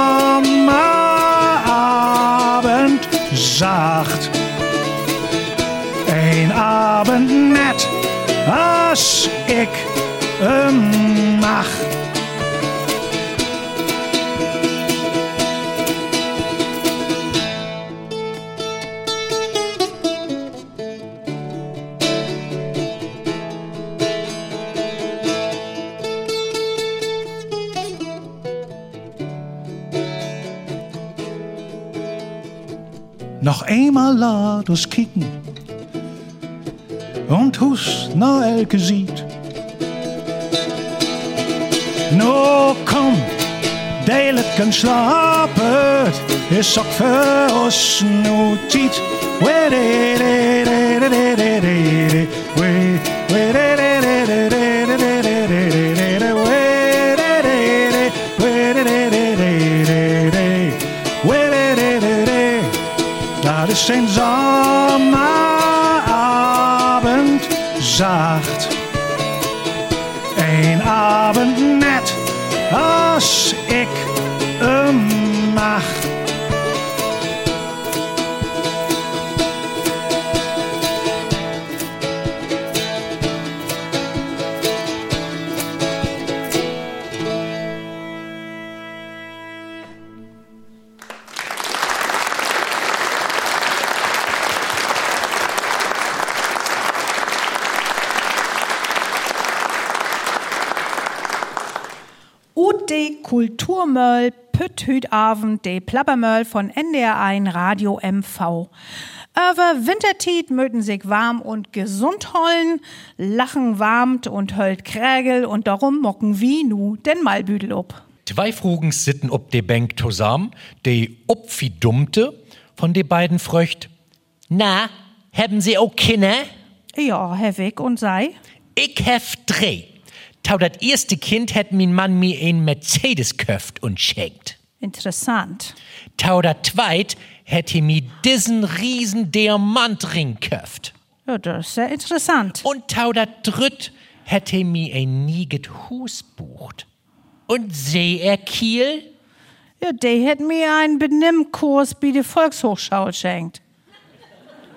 Noch einmal laat uns kicken und hus na elke sieht. No komm, deiletken slapet, is ook für ons nu tiet. St. John. Abend de Plappermöll von NDR1 Radio MV. Über Wintertiet möten sich warm und gesund hollen, lachen warmt und höllt Krägel und darum mocken wie nu den Malbüdel ob. Zwei Frugen sitten ob de Bank tosam, de Opfidummte von de beiden fröcht. Na, haben Sie auch Kinder? Ja, Hevig und sei. Ich hef drei. Tau dat erste Kind hat min Mann mir ein Mercedes köft und schenkt. Interessant. Tau dat zweit hätte mir diesen riesen Diamantring köft. Ja, das ist sehr interessant. Und tau dat dritt hätte mir ein nieget Hus bucht. Und seh er Kiel? Ja, der hat mir einen Benimmkurs bei der Volkshochschau geschenkt.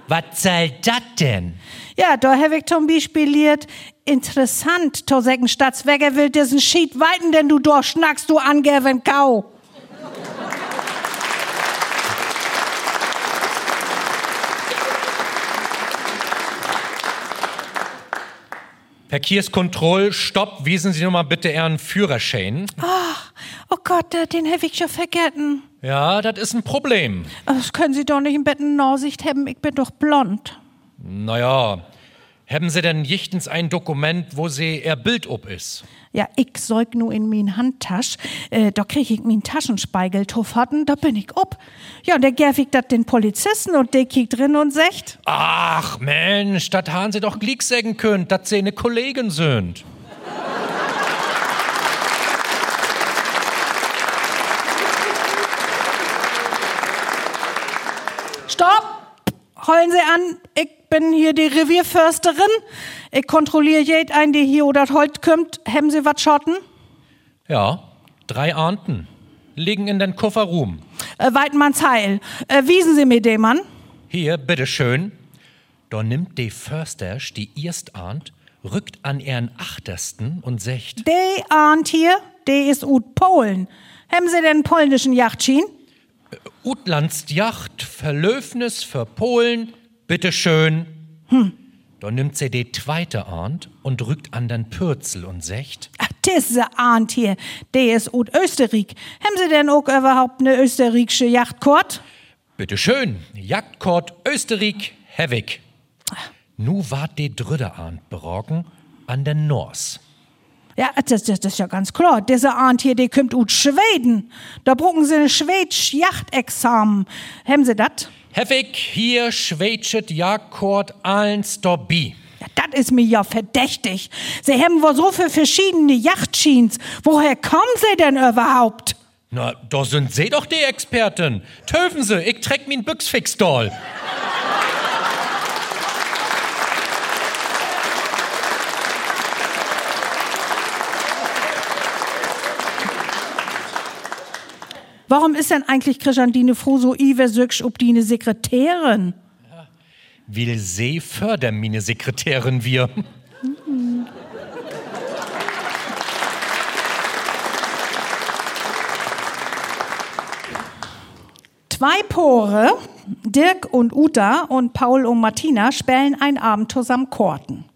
Was soll dat denn? Ja, da habe ich zum Beispiel interessant, to sagen Staatsweger will diesen Schied weiten, denn du doch schnackst du angeben Kau. Verkehrskontroll, stopp, wiesen Sie noch mal bitte Ihren Führerschein. Ach, oh Gott, den habe ich schon vergessen. Ja, das ist ein Problem. Das können Sie doch nicht im Bett in Norsicht haben, ich bin doch blond. Naja, haben Sie denn jichtens ein Dokument, wo Sie Ihr Bild ob ist? Ja, ich säug nur in min Handtasch. Äh, da krieg ich min Taschenspiegel hatten, da bin ich ob. Ja, und der gäf dat den Polizisten und der kiegt drin und sagt. Ach Mensch, dat han Sie doch glick sägen könnt, dat Sie ne Kollegen sind. Stopp! Heulen Sie an, ich bin hier die Revierförsterin. Ich kontrolliere jed ein, der hier oder heute kommt. Haben Sie was schotten? Ja, drei Ahnten. Liegen in den Kofferrum. Äh, Weidmanns Heil. Äh, wiesen Sie mir den Mann? Hier, bitteschön. Da nimmt de Förster die erst ahnt, rückt an ihren Achtersten und secht. De ahnt hier, de ist ut Polen. Haben Sie den polnischen Yachtschien? Utlandst Yacht, Verlöfnis für Polen, bitteschön. Hm. Da nimmt sie die zweite Ahnt und rückt an den Pürzel und secht. Ach, diese ahnt hier, de ist ut Österreich. Haben Sie denn auch überhaupt ne österreichische Yachtkort? Bitteschön, Jagdkort Österreich, Hevig. Nu wart die dritte Ahnt berogen an den Nors. Ja, das, das, das ist ja ganz klar. Diese Ahnt hier, die kommt aus Schweden. Da brauchen sie ein schwedisch Yachtexamen. Haben Sie das? Hevig hier schwedschet Jagdkort eins dabei. Ja, das ist mir ja verdächtig. Sie haben wohl so viele verschiedene Yachtscheens. Woher kommen Sie denn überhaupt? Na, da sind Sie doch die Experten. Töfen Sie, ich treck min Büchsfixdoll. Warum ist denn eigentlich Christiandine froh so iversücksch ob die ne Sekretärin? Will Sie fördern, meine Sekretärin wir. Zwei Pore, Dirk und Uta und Paul und Martina, spielen ein Abend zusammen Korten.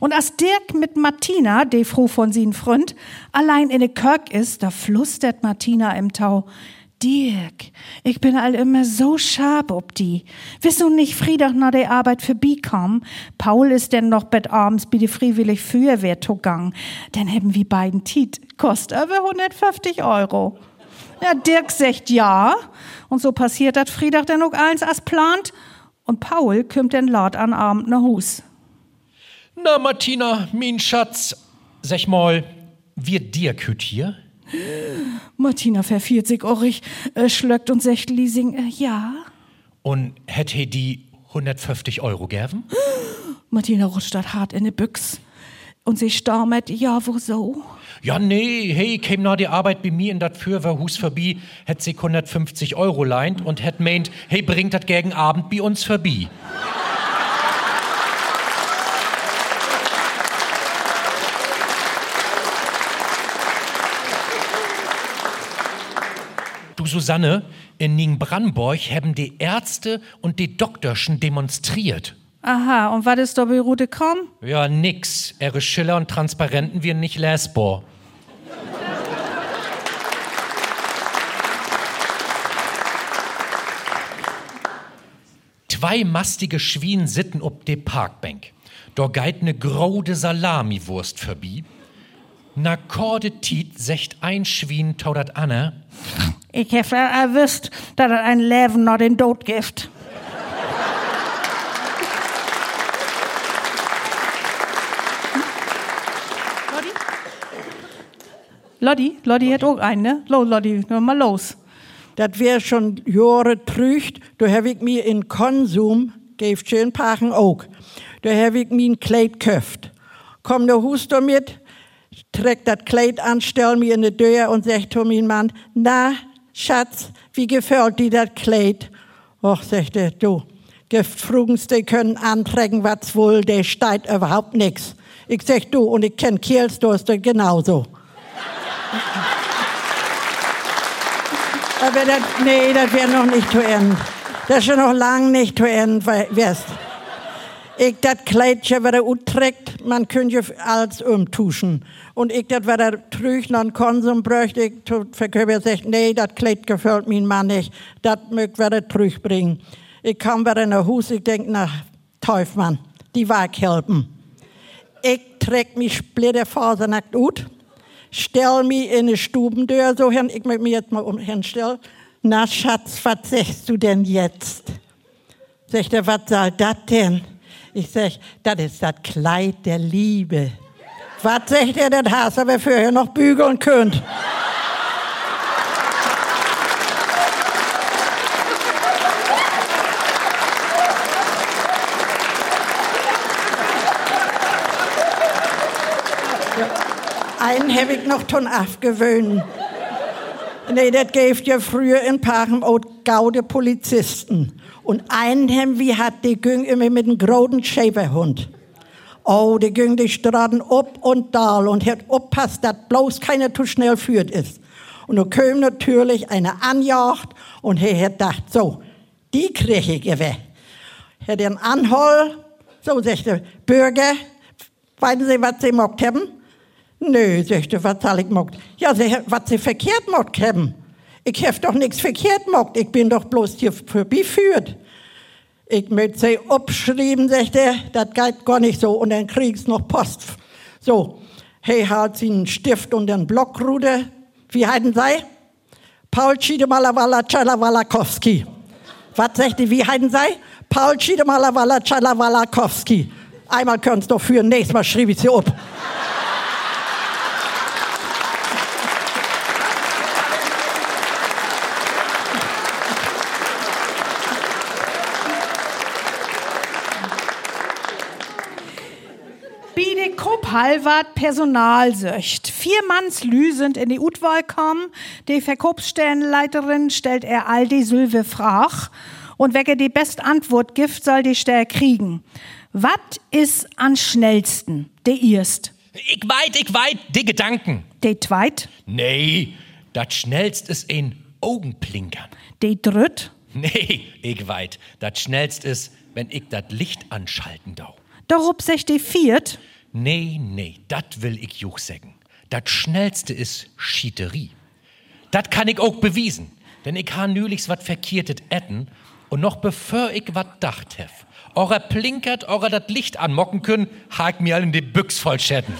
Und als Dirk mit Martina, de froh von sin Freund, allein in de Kirk ist, da flüstert Martina im Tau, Dirk, ich bin all immer so scharf ob die. Wisst du nicht Freitag nach der Arbeit vorbeikommen? Paul ist denn noch bet abends bei die freiwillig Feuerwehr togang. Dann haben wir beiden Tiet. Kostet über 150 Euro. Ja, Dirk sagt ja. Und so passiert das Freitag dann auch eins als plant. Und Paul kommt dann laut an Abend nach Hus. Na, Martina, mein Schatz, sag mal, wir Dirk hüt hier? Martina verfiert sich orrig, äh, schlöckt und sagt Leasing, äh, ja. Und hätte die 150 Euro gern? Martina rutscht dat hart in de Büchs. Und sie stormet, ja, wo so? Ja, nee, hey, käm nach die Arbeit bei mir in dat Fürwerhus vorbei, hätt sie 150 Euro leint und hätt meint, hey, bringt dat gegen Abend bei uns vorbei. Du Susanne, in Nienbranborg haben die Ärzte und die Doktorschen demonstriert. Aha, und was ist da bei Rute kommen? Ja, nix. Ihre Schiller und Transparenten wir nicht lesbar. Zwei mastige Schwien sitten ob de Parkbank. Da geit ne grode Salamiwurst vorbei. Na korde Tiet secht ein Schwien taudert Ich hab erwisst, dass er ein Leben noch den Tod gibt. Lottie, Lottie hat auch einen, ne? Los, nur mal los. Das wär schon Jahre trücht, da hab ich mir in Konsum, gave schön Pachen auch, da hab ich mir ein Kleid köft. Komm der Hus damit, träg das Kleid an, stell mir in die Tür und sagt zu meinem Mann, na, Schatz, wie gefällt dir das Kleid? Och, sagt er, du, gefrugens, die können anträgen, was wohl, der steigt überhaupt nix. Ich sag, du, und ich kenn Kielsdurste genauso. Aber das, nee, das wäre noch nicht zu Ende. Das ist schon noch lang nicht zu Ende, weißt ich das Kleidchen, was er trägt, man könnte alles umtuschen. Und ich das, was er trügt, noch Konsum bräuchte, ich zu Verkäufer sagt, nee, das Kleid gefällt mir Mann nicht, das mögt was er trügt bringen. Ich kam wieder ein Haus, ich denk, na, Teufmann, die war helfen. Ich träg mich splitterfasernackt ut, stell mich in eine Stubentür so hin, ich möchte mich jetzt mal hinstellen. Na, Schatz, was sagst du denn jetzt? Sagt er, was soll das denn? Ich sag, das ist das Kleid der Liebe. Was sagt ihr denn, Hase, wofür ihr noch bügeln könnt? Einen habe ich noch ton abgewöhnen. Nee, das gäbe ja früher in Paaren auch gaude Polizisten. Und einen haben hat, die ging immer mit einem großen Schäferhund. Oh, die ging die Straßen up und dal und hat oppasst, dass bloß keiner zu schnell führt ist. Und da kam natürlich eine Anjagd und er hat gedacht, so, die kriege ich weg. Er hat einen Anhol, so sagte Bürger, weisen Sie, was Sie mockt haben? Nö, sagte, was soll ich mockt? Ja, sie, was Sie verkehrt mockt haben. Ich hab doch nichts verkehrt mockt, ich bin doch bloß hier vorbeiführt. Ich möchte sie abschreiben, sagt er, das geht gar nicht so, und dann kriegst noch Post. So, hey, halt sie einen Stift und einen Blockruder. Wie heißen sie? Paul Schiedemalawala Chalawalakowski. Was sagt ihr, wie heißen sie? Paul Schiedemalawala Chalawalakowski. Einmal können es doch führen, nächstes Mal schreibe ich sie ab. Kophalwart Personalsöcht. Vier Manns Lü sind in die Utwahl kommen. Die Verkaufsstellenleiterin stellt er all die Sylve Frach. Und wer die best Antwort gibt, soll die Stelle kriegen. Was ist am schnellsten? Der erst. Ich weit, ich weit, die Gedanken. Der zweit. Nee, das schnellst ist ein Augenplinkern. Der dritt. Nee, ich weit, das schnellst ist, wenn ich das Licht anschalten dau. Darob sech die viert. Nee, nee, dat will ich juch sagen. Dat schnellste ist Schieterie. Dat kann ich auch bewiesen. Denn ich ha nülichs wat verkehrtet etten und noch bevor ich wat dacht hef, eurer plinkert, eurer dat Licht anmocken können, ha ich mir all in die Büchs voll schätten.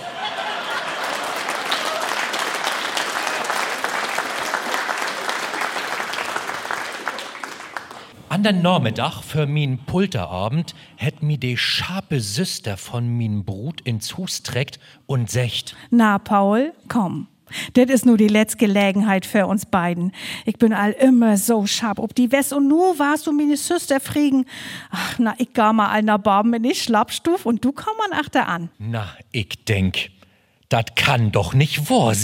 An der Nachmittag für min Pulterabend hätt mi de scharpe Süster von min Brut ins Hus trägt und secht. Na, Paul, komm. Das ist nur die letzte Gelegenheit für uns beiden. Ich bin all immer so scharf ob die West und nur warst du meine Süster friegen. Ach, na, ich geh mal all nach Barben in die Schlappstuf und du komm an achter an. Na, ich denk, dat kann doch nicht wahr.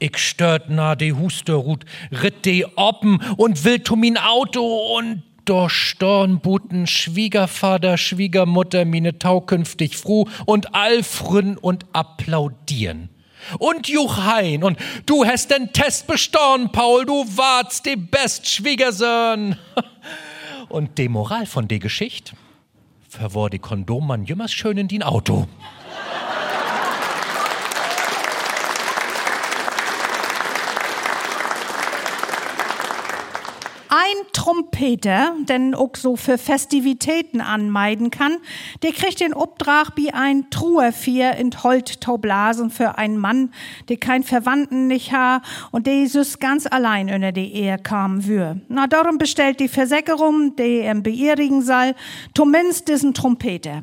Ich stört na de Husterhut, ritt de oppen und will tu min Auto und doch Stornbuten, Schwiegervater, Schwiegermutter, mine taukünftig froh und allfrün und applaudieren. Und Juchein, und du hast den Test bestorn, Paul, du warst die best Schwiegersöhn. Und die Moral von der Geschichte verwor die Kondommann jümmers schön in din Auto. Ein Trompeter, den auch so für Festivitäten anmeiden kann, der kriegt den Obdrach wie ein Truhervier in Holt blasen für einen Mann, der kein Verwandten nicht ha und der süß ganz allein unter die Ehe kam wür. Na, darum bestellt die Versäckerung, die im beerdigen soll, zumindest diesen Trompeter.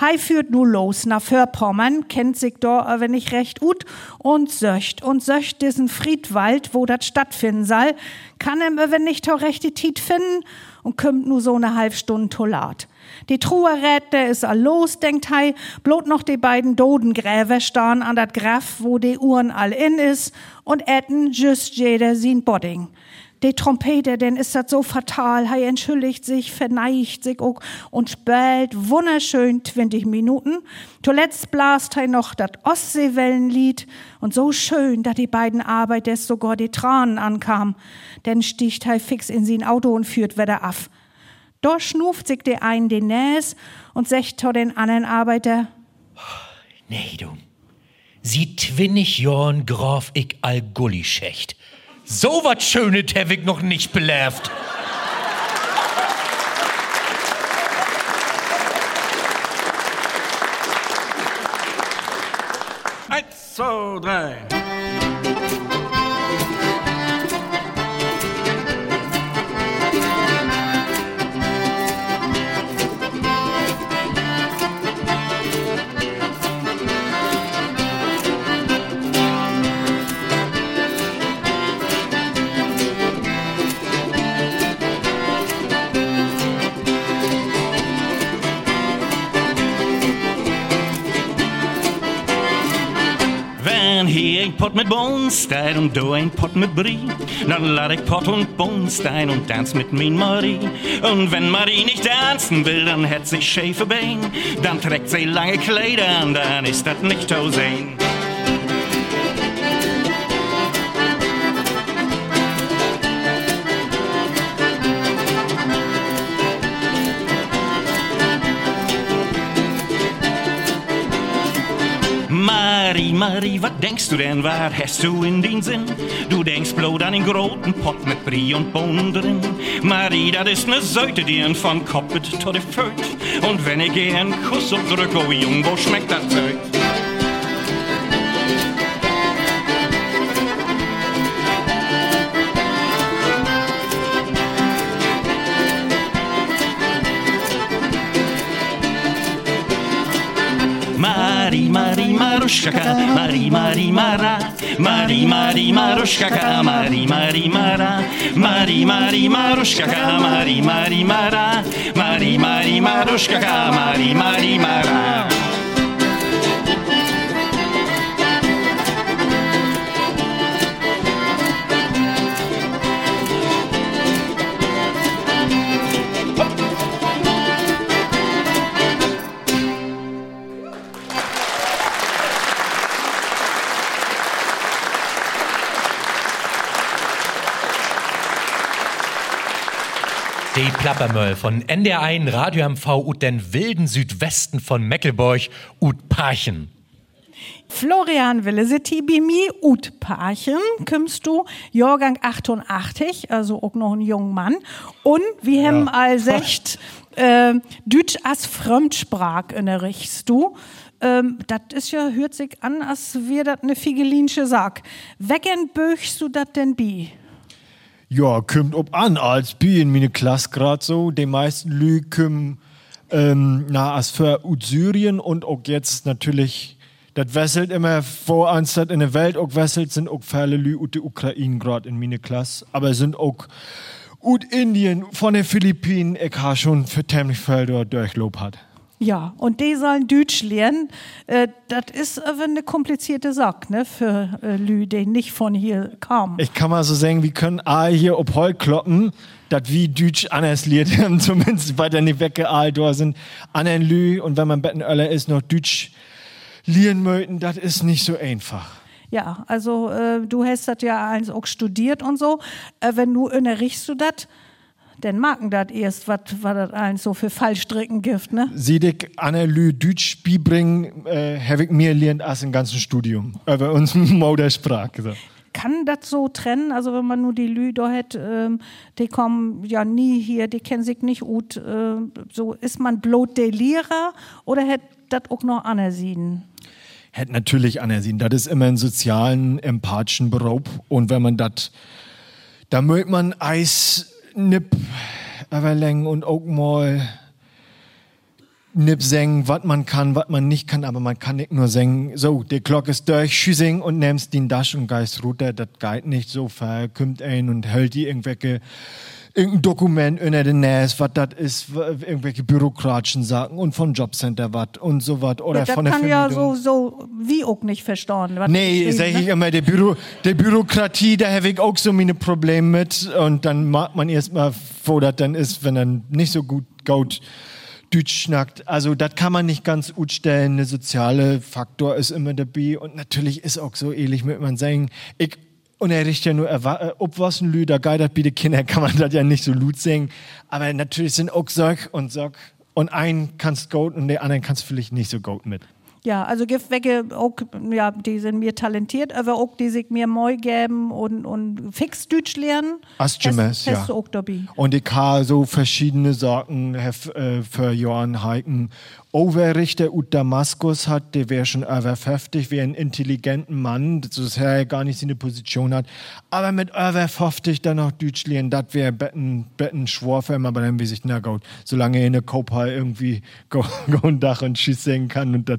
Hei führt nu los. Nach Vorpommern, kennt sich da aber nicht recht gut und söcht. Und söcht diesen Friedwald, wo das stattfinden soll, kann ihm aber nicht to rechte Tit finden und kümmt nu so eine halbe Stunde tolat. Die Truhe rät, der is all los, denkt hei, blot noch die beiden Dodengräver starn an dat Graf, wo die Uhren all in is. Und etten just jeder sin Bodding. Der Trompeter, denn ist das so fatal. Hei entschuldigt sich, verneigt sich auch und spielt wunderschön 20 Minuten. Zuletzt blast hei noch das Ostseewellenlied und so schön, dass die beiden Arbeiters sogar die Tranen ankam. Denn sticht hei fix in sein Auto und führt wieder af. Da schnuft sich der ein den Näs und sagt zu den anderen Arbeiter, Nee, du. Sie twinnig Jorn Graf ich all Gulli schächt. So wat Schönes hab ich noch nicht beläft. Eins, zwei, drei. Hier ein Pott mit Bohnen steht und du ein Pott mit Brie, dann lad ich Pott und Bohnen stein und tanz mit min Marie. Und wenn Marie nicht tanzen will, dann hat sie schäfe Bein, dann trägt sie lange Kleider und dann ist das nicht zu sehen. Marie, Marie, was denkst du denn, was hast du in den Sinn? Du denkst bloß an den großen Pott mit Brie und Bohnen drin. Marie, das ist ne Säute, die ihn von Koppet tot de Föt. Und wenn ich ihr einen Kuss drück, oh Jung, wo schmeckt das Zeug? Marie, Marie, Maruszka, Marie, Marie, Mara, Marie, Marie, Maruszka, Marie, Marie, Mara, Marie, Marie, Maruszka, Marie, Marie, Mara, Marie, Marie, Maruszka, Marie, Marie, Mara. Die Plappermöll von NDR1 Radio MV ut den wilden Südwesten von Mecklenburg ut Parchen. Florian Wille, mir ut Parchen, kümmst du, Jahrgang 88, also auch noch ein junger Mann. Und wir haben all secht, äh, Deutsch als Fremdsprach unterrichtst du. Ähm, das ist ja, hört sich an, als wir das ne Figelinsche Sack. Wegen böchst du das denn bi? Ja, kommt ob an, als bi in meine Klasse grad so. Die meisten Lü kommen ähm, na, als für Syrien und auch jetzt natürlich, das wesselt immer vor, anstatt in der Welt auch wesselt, sind auch viele Lü ut der Ukraine grad in meine Klasse. Aber sind auch ut Indien, von den Philippinen, ich ha schon für ziemlich viel dort Durchlob hat. Ja, und die sollen Deutsch lernen. Äh, das ist aber eine komplizierte Sache, ne, für äh, Lü, die nicht von hier kamen. Ich kann mal so sagen, wir können A hier ob Heu kloppen, dass wie Deutsch anders liert haben, zumindest bei der nicht weggeahlt da sind. Anderen Lü und wenn man Bettenöller ist, noch Deutsch lernen möchten, das ist nicht so einfach. Ja, also äh, du hast das ja eins auch studiert und so. Äh, wenn du unterrichtst du das, dann merken das erst, was das eins so für Fallstricken gibt, ne? Sieh dich Anne Lü Deutsch beibringen, äh, habe ich mir gelernt als im ganzen Studium. Über unsere Muttersprache. So. Kann das so trennen? Also wenn man nur die Lü da hat, ähm, die kommen ja nie hier, die kennen sich nicht gut. Äh, so ist man bloß der Lehrer oder hat das auch noch anersehen? Hätte natürlich anersehen. Das ist immer ein sozialen, empathischen Beruf. Und wenn man das, da möchte man Eis nipp überlegen und mal nipp singen, was man kann, was man nicht kann, aber man kann nicht nur singen, so, die Glocke ist durch, schüssing und nimmst den Dasch und geist runter, das geht nicht. So, kommt ein und hält die irgendwelche irgendein Dokument unter den Näs, was das ist, irgendwelche bürokratischen Sachen und von Jobcenter was und so was oder ja, das von der kann ja so, so wie auch nicht verstehen. was Nee, sag ne? ich immer, der, Büro, der Bürokratie, da habe ich auch so meine Probleme mit. Und dann mag man erst mal, wo das dann ist, wenn er nicht so gut gut Deutsch schnackt. Also, das kann man nicht ganz gut stellen. Der soziale Faktor ist immer dabei. Und natürlich ist auch so ähnlich, mit man sagen, ich unterrichte ja nur äh, Obwassen Lü, da geidert bitte Kinder, kann man das ja nicht so gut singen. Aber natürlich sind auch Sock und Sock. Und einen kannst gut und den anderen kannst vielleicht nicht so gut mit. Ja, also gibt welche auch, ja, die sind mir talentiert, aber auch die sich mir neu geben und, und fix Deutsch lernen. Hast- ja. Hast du auch dabei. Und ich habe so verschiedene Sachen hef, äh, für Johann Heiken. Overrichter ut Damaskus hat, der wäre schon über 50, wäre ein intelligenten Mann, das ja gar nicht seine Position hat. Aber mit über 50 dann noch Deutsch lernen, das wäre Betten, Betten schwor für ihn, aber dann weiß ich, na gut, solange er in der Kopal irgendwie go, go ein Dach und Schieß singen kann und das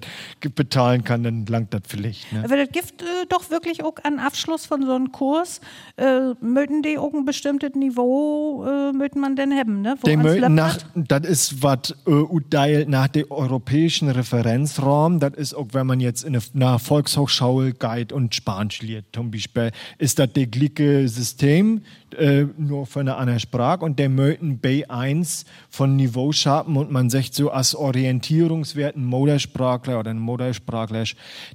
bezahlen kann, dann langt das vielleicht. Ne? Aber das gibt äh, doch wirklich auch an Abschluss von so einem Kurs, äh, möchten die auch ein bestimmtes Niveau, äh, möchten man denn haben, ne? Wo Die möchten nach, das ist was äh, nach dem europäischen Referenzraum. Das ist auch, wenn man jetzt in eine, nach Volkshochschule geht und Spanisch lernt, zum Beispiel, ist das das gleiche System, äh, nur für eine andere Sprache. Und der möchten B1 von Niveau schaffen und man sagt so als Orientierungswert ein Muttersprachler oder ein Muttersprachler,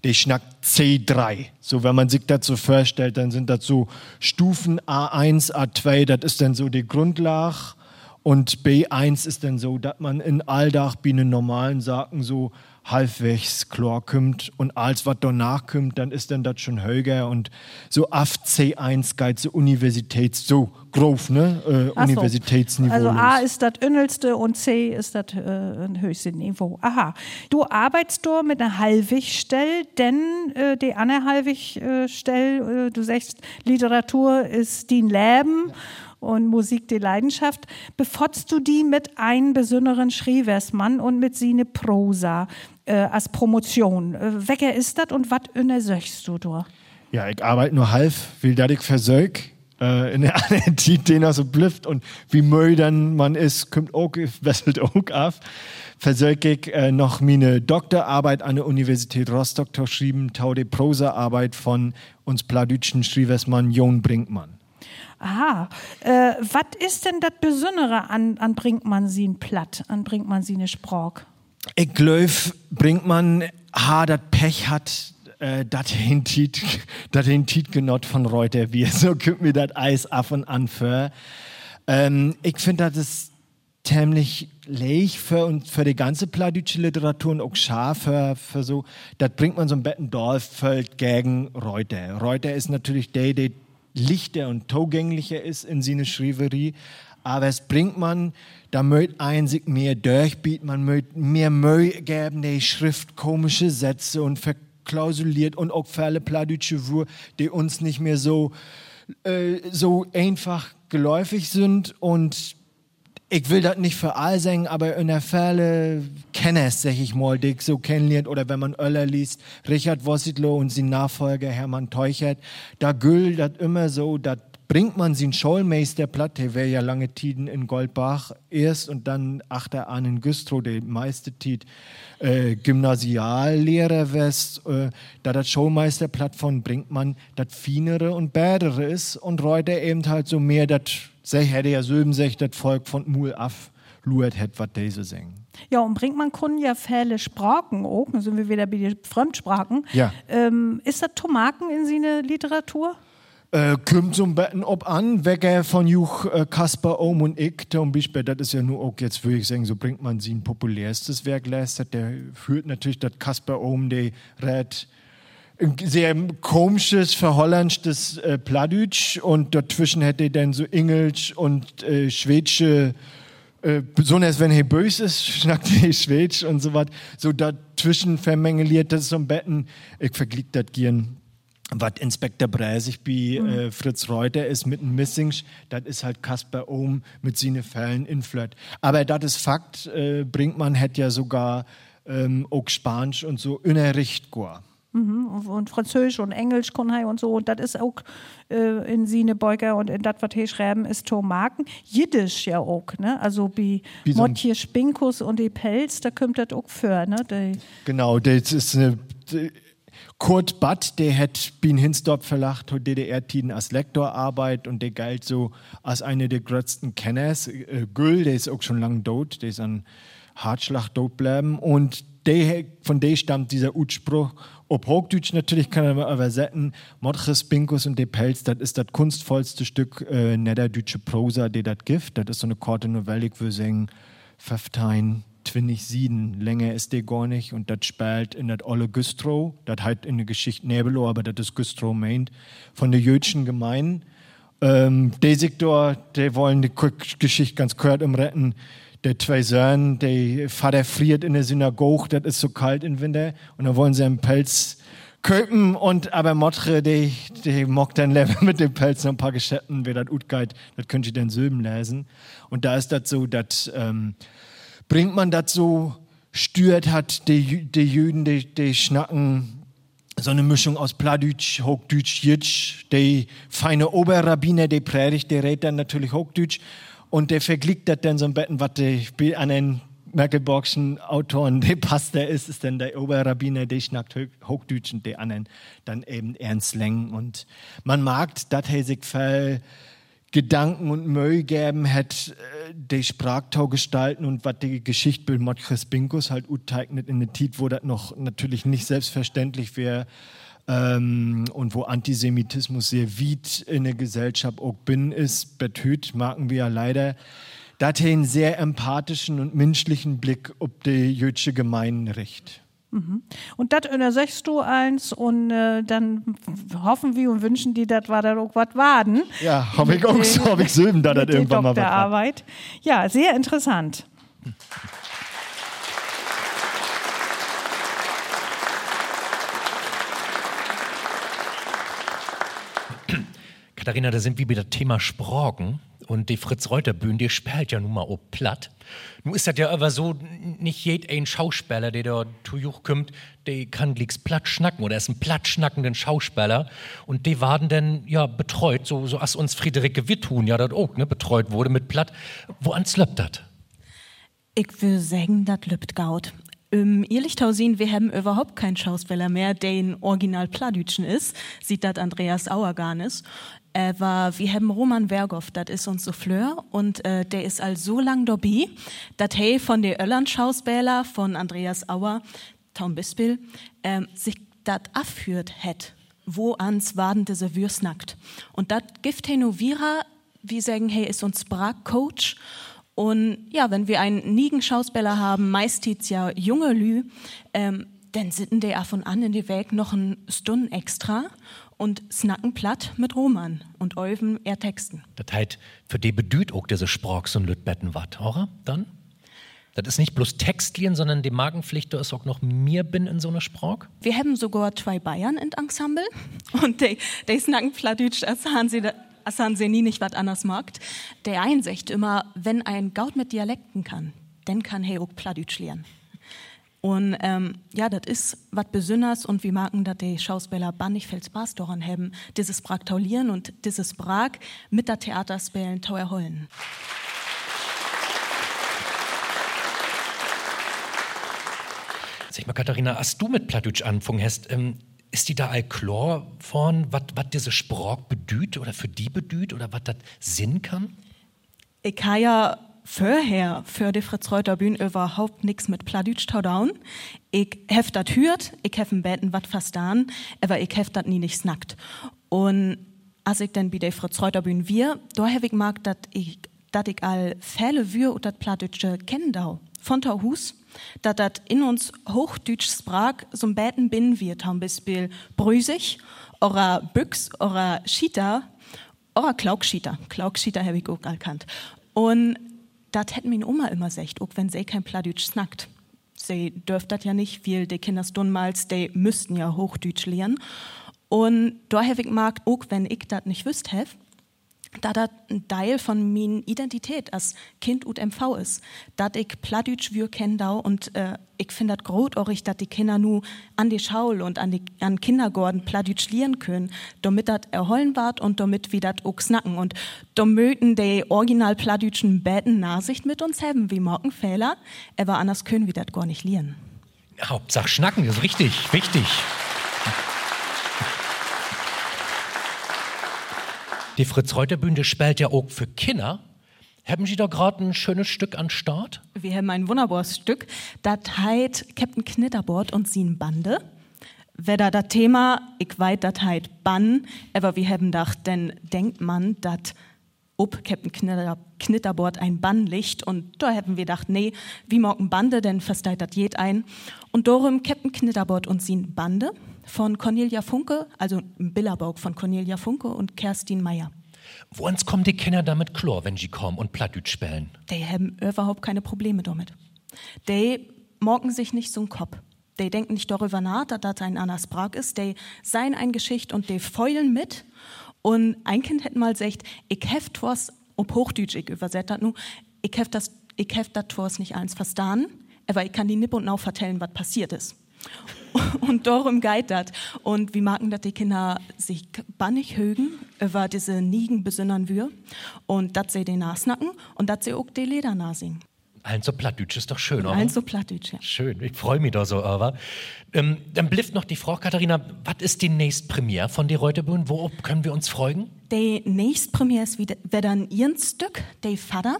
der schnackt C3. So, wenn man sich so vorstellt, dann sind das so Stufen A1, A2, das ist dann so die Grundlage. Und B1 ist dann so, dass man in Alldach bei den normalen Sachen so halbwegs klar kommt und alles, was danach kommt, dann ist dann das schon höher und so auf C1 geht so Universitäts, so grob, ne? Äh, so. Universitätsniveau. Also. A ist das Ünnelste und C ist das äh, höchste Niveau. Aha. Du arbeitest du mit einer Halbigstelle, denn äh, die andere Halbigstelle, äh, du sagst, Literatur ist dein Leben und Musik die Leidenschaft. Befotzt du die mit einem besonderen Schriversmann und mit sine Prosa äh, als Promotion? Äh, Wecker ist das und was untersuchst du da? Ja, ich arbeite nur halb, will dass ich versög. Äh, in der anderen Zeit, den er so blifft und wie müde dann man ist, kommt auch, wesselt auch auf. Versög ich äh, noch meine Doktorarbeit an der Universität Rostock geschrieben, tau die Prosaarbeit von uns pladütschen Schriversmann Jon Brinkmann. Aha. Äh, was ist denn das Besondere an, an Brinkmann sie ein Platt, an Brinkmann sie eine Sprach? Ich glaube, Brinkmann, ha, dat Pech hat, äh, dat dat hintit genot von Reuter wir. So kommt mir dat Eis ab und an für. Ähm, ich finde, das ist ziemlich leicht für, und für die ganze pladütsche Literatur und auch scharf für, für so, das bringt man so ein Betten Dorffeld gegen Reuter. Reuter ist natürlich der, der lichter und zugänglicher ist in seine Schrieverie. Aber es bringt man, da möcht ein sich mehr durchbieten, man möcht mehr Mühe geben, die Schrift komische Sätze und verklausuliert und auch alle pladütsche Wur, die uns nicht mehr so, äh, so einfach geläufig sind. Und ich will das nicht für all sagen, aber in der Fälle kenne es, sag ich mal, die ich so kennenlernt, oder wenn man Öller liest, Richard Wossitlo und sein Nachfolger Hermann Teuchert, da gilt das immer so, da bringt man sin Schulmeister platt, der wäre ja lange Tiden in Goldbach erst und dann achter an in Güstrow, der meiste Tid äh, Gymnasiallehrer west, äh, da das Schulmeisterplatt von bringt man das Finere und Bädere ist und Reuter eben halt so mehr das, hätte ja Söben sech, das Volk von Mul af luert het, was diese singen. Ja, und Brinkmann können ja viele Sprachen auch, dann sind wir wieder bei den Fremdsprachen. Ja. Ähm, ist das Tomaken in seine Literatur? Äh, kommt ein bisschen ob an, Wecker von Juch äh, Kasper Ohm und ich, zum Beispiel, das ist ja nur auch jetzt, würde ich sagen, so bringt man sein populärstes Werk leistet. Der führt natürlich das Kasper Ohm, der redet ein sehr komisches, verhollandstes äh, Pladütsch und dazwischen hätte er dann so Englisch und äh, schwedische äh, besonders wenn er böse ist, schnackt er Schwedisch und so was. So dazwischen vermengeliert das so ein Betten. Ich verglich das gern. Was Inspektor Bräsig bei Mhm. äh, Fritz Reuter ist mit dem Missing, das ist halt Kasper Ohm mit seinen Fällen in Flöt. Aber das ist Fakt, äh, Brinkmann hätte ja sogar ähm, auch Spanisch und so in der Richt goa. Mhm. Und- Französisch und Englisch und so. Und das ist auch äh, in sine Beuger und in das, was hier schreiben, ist Tomaken. Jiddisch ja auch, ne? Also wie Wie Motje Spinkus und die Pelz, da kommt das auch für, ne? Die, Genau, das ist eine. Die- Kurt Batt, der hat Bien Hinsdorf verlacht, hat DDR-Tiden als Lektor arbeitet und der galt so als einer der größten Kenners. Äh, Güll, der ist auch schon lange tot, der ist an Hartschlag tot bleiben und der, von der stammt dieser Utspruch. Ob Hochdeutsch natürlich kann man aber übersetzen. Motches, Pinkus und de Pelz, das ist das kunstvollste Stück äh, niederdeutsche Prosa, der das gibt. Das ist so eine korte Novelle, ich würde sagen, 15, 20 Sieden. Länger ist der gar nicht. Und das spielt in das Olle Güstrow. Das halt in der Geschichte Nebelo, aber das ist Güstrow meint. Von der jüdischen Gemeinde. Ähm, der Sektor, der wollen die Geschichte ganz kurz umretten. Der zwei Söhne, der Vater friert in der Synagoge, das ist so kalt im Winter. Und dann wollen sie einen Pelz köpen und aber Motre, die, die mockt dann lieber mit dem Pelz noch ein paar Geschäften, wer das gut geht, das könnt ihr dann Silben lesen. Und da ist das so, das ähm, bringt man so stört hat, die, die Jüden, die, die schnacken so eine Mischung aus Pladütsch, Hochdeutsch, Jitsch, die feine Oberrabbiner, der predigt, der redet dann natürlich Hochdeutsch und der vergleicht das dann so ein bisschen, was die an den Merkelborgschen Autoren, der Pastor ist, ist dann der Oberrabbiner, der schnackt Hochdeutsch und der anderen dann eben Ernst Leng und man mag, dass er sich Gedanken und Mühe geben hat, äh, die Sprachtau gestalten und was die Geschichte mit Motkres Binkus halt uteignet in der Tit, wo das noch natürlich nicht selbstverständlich wäre ähm, und wo Antisemitismus sehr weit in der Gesellschaft auch bin ist, betüt, merken wir ja leider, da hat er einen sehr empathischen und menschlichen Blick ob die jüdische Gemeinde recht. Mhm. Und das untersechst du eins und äh, dann hoffen wir und wünschen die, das war da auch was waden. Ja, habe ich auch so, habe ich Silben da das irgendwann mal was Arbeit. Ja, sehr interessant. Katharina, da sind wir wieder Thema Sprachen. Und die Fritz Reuter Bühne, die spielt ja nun mal auch platt. Nun ist das ja aber so, nicht jeder ein Schauspieler, der da zu Juch kommt, der kann glicks platt schnacken oder ist ein platt schnackenden Schauspieler. Und die waren dann ja betreut, so, so als uns Friederike Wittun ja das auch, ne, betreut wurde mit platt. Wo ans löppt das? Ich will sagen, das löppt gaut. Im Ehrlichtausin, wir haben überhaupt keinen Schauspieler mehr, der in Original Pladütschen ist. Sieht das Andreas Auer gar nicht. Äh, war, wir haben Roman Wergoff, das ist unser Souffleur, und äh, der ist all so lang dabei, dass hey von der Öllern-Schauspieler von Andreas Auer, Tom Bispel, äh, sich das abführt hat, wo ans Waden diese Würst nackt. Und das gibt hey nur wie sagen, hey, ist uns Brak-Coach, und ja, wenn wir einen nigen Schauspieler haben, meistens ja junge Lü, ähm, dann sitten der von an in die Weg noch ein Stunden extra und snacken platt mit Roman und Euven er Texten. Das heißt, für die bedüht auch diese Sprachs und Lütbetten wat, oder? Dann? Das ist nicht bloß Textlien, sondern die Magenpflicht, da ist auch noch mir bin in so einer Sprach. Wir haben sogar zwei Bayern in Ensemble und die, die snacken plattdeutsch, als haben sie da Assan sie nie nicht was anders mag. Der Einsicht immer, wenn ein Gaut mit Dialekten kann, dann kann er auch Plattdeutsch lernen. Und ähm, ja, das ist was Besünders und wir merken, dass die Schauspieler bannig viel Spaß daran haben, dieses Praktaulieren und dieses Prag mit der Theaterspielen zu erholen. Sag mal, Katharina, hast du mit Plattdeutsch angefangen hast, ähm, ist die da all klar von, was diese Sprach bedüht oder für die bedüht oder was das Sinn kann? Ich habe ja vorher für die Fritz Reuter Bühne überhaupt nichts mit Pladütsch taudaun. Ich hef dat hört, ich hef im Betten wat verstaan, aber ich hef dat nie nicht snackt. Und als ich dann bei der Fritz Reuter Bühne wir, da hef ich mag, dat ich, dat ich all Fälle wir und dat Pladütsche kennendau. Von Tauhus, dat dat in uns Hochdeutsch sprach, so ein Betten bin wir, zum Beispiel Brüsig, oder Büchs, oder Schita, oder Klaugschita. Klaugschita hab ich auch erkannt. Und das hätten meine Oma immer gesagt, auch wenn sie kein Pladütsch snackt. Sie dürft das ja nicht, weil die Kinder dunmals, die müssten ja Hochdeutsch lernen. Und da ich mag, auch wenn ich das nicht wüsste, da das ein Teil von meiner Identität als Kind und MV ist, dass ich Pladütsch wir kennen und äh, ich finde das großartig, dass die Kinder nu an die Schaul und an die an Kindergorden Pladütsch lernen können, damit das erholen wird und damit wir das auch snacken und da möchten die original Pladütschen Betten Nachsicht mit uns haben, wie Morgenfehler, aber anders können wir das gar nicht lernen. Hauptsache schnacken, ist richtig, wichtig. Die Fritz-Reuter-Bühne spielt ja auch für Kinder. Haben Sie da gerade ein schönes Stück an Start? Wir haben ein wunderbares Stück. Das heißt Captain Knitterbord und sie Bande. Wer da das Thema, ich weiß, das heißt Bann, aber wir haben gedacht, denn denkt man, dass ob Captain Knitter, Knitterbord ein Bann liegt und da haben wir gedacht, nee, wie morgen Bande, denn versteht das jed ein. Und darum Captain Knitterbord und sie Bande von Cornelia Funke, also Billerbaug von Cornelia Funke und Kerstin Meyer. Woans kommen die Kinder damit klar, wenn sie kommen und Plattdeutsch spielen? Die haben überhaupt keine Probleme damit. Die morgen sich nicht so einen Kopf. Die denken nicht darüber nach, dass das ein Anna Sprach ist. Die seien ein Geschicht und die feulen mit. Und ein Kind hätte mal gesagt, ich heft was, ob Hochdeutsch ich übersetzt das nu, ich heft das, ich heft das was nicht eins verstanden, aber ich kann die nipp und nau vertellen, was passiert ist. Und darum geht das. Und wir merken, dass die Kinder sich bannig högen über diese Nigen besinnern wir und dass sie den Nasnacken und dass sie auch die Leder singen. Allen so plattdütsch ist doch schön, oder? Allen so plattdütsch, ja. Schön, ich freue mich da so, aber. Ähm, dann blifft noch die Frau Katharina, was ist die nächste Premiere von der Reutebühne? Wo können wir uns freuen? Die nächste Premiere ist wieder, wieder ein ihren Stück, der Vater.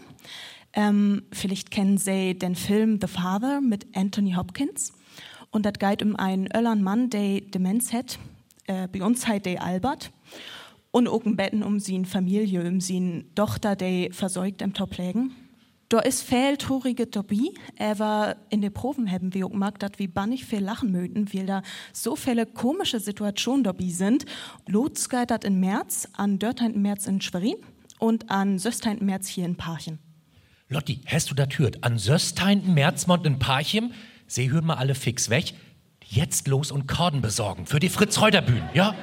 Ähm, vielleicht kennen Sie den Film The Father mit Anthony Hopkins. Und das geht um einen öllern Mann, der Demenz hat. Äh, bei uns heißt der Albert. Und auch Betten um seine Familie, um seine Tochter, die versorgt im Top lägen. Da ist viel traurige dabei, aber in den Proben haben wir auch gemerkt, dass wir bannig viel lachen möchten, weil da so viele komische Situationen dabei sind. Los geht im März, an 13. März in Schwerin und an 16. März hier in Parchim. Lotti, hast du das gehört? An 16. Märzmond in Parchim, sie hören mal alle fix weg. Jetzt los und Korden besorgen für die Fritz-Reuter-Bühne, ja?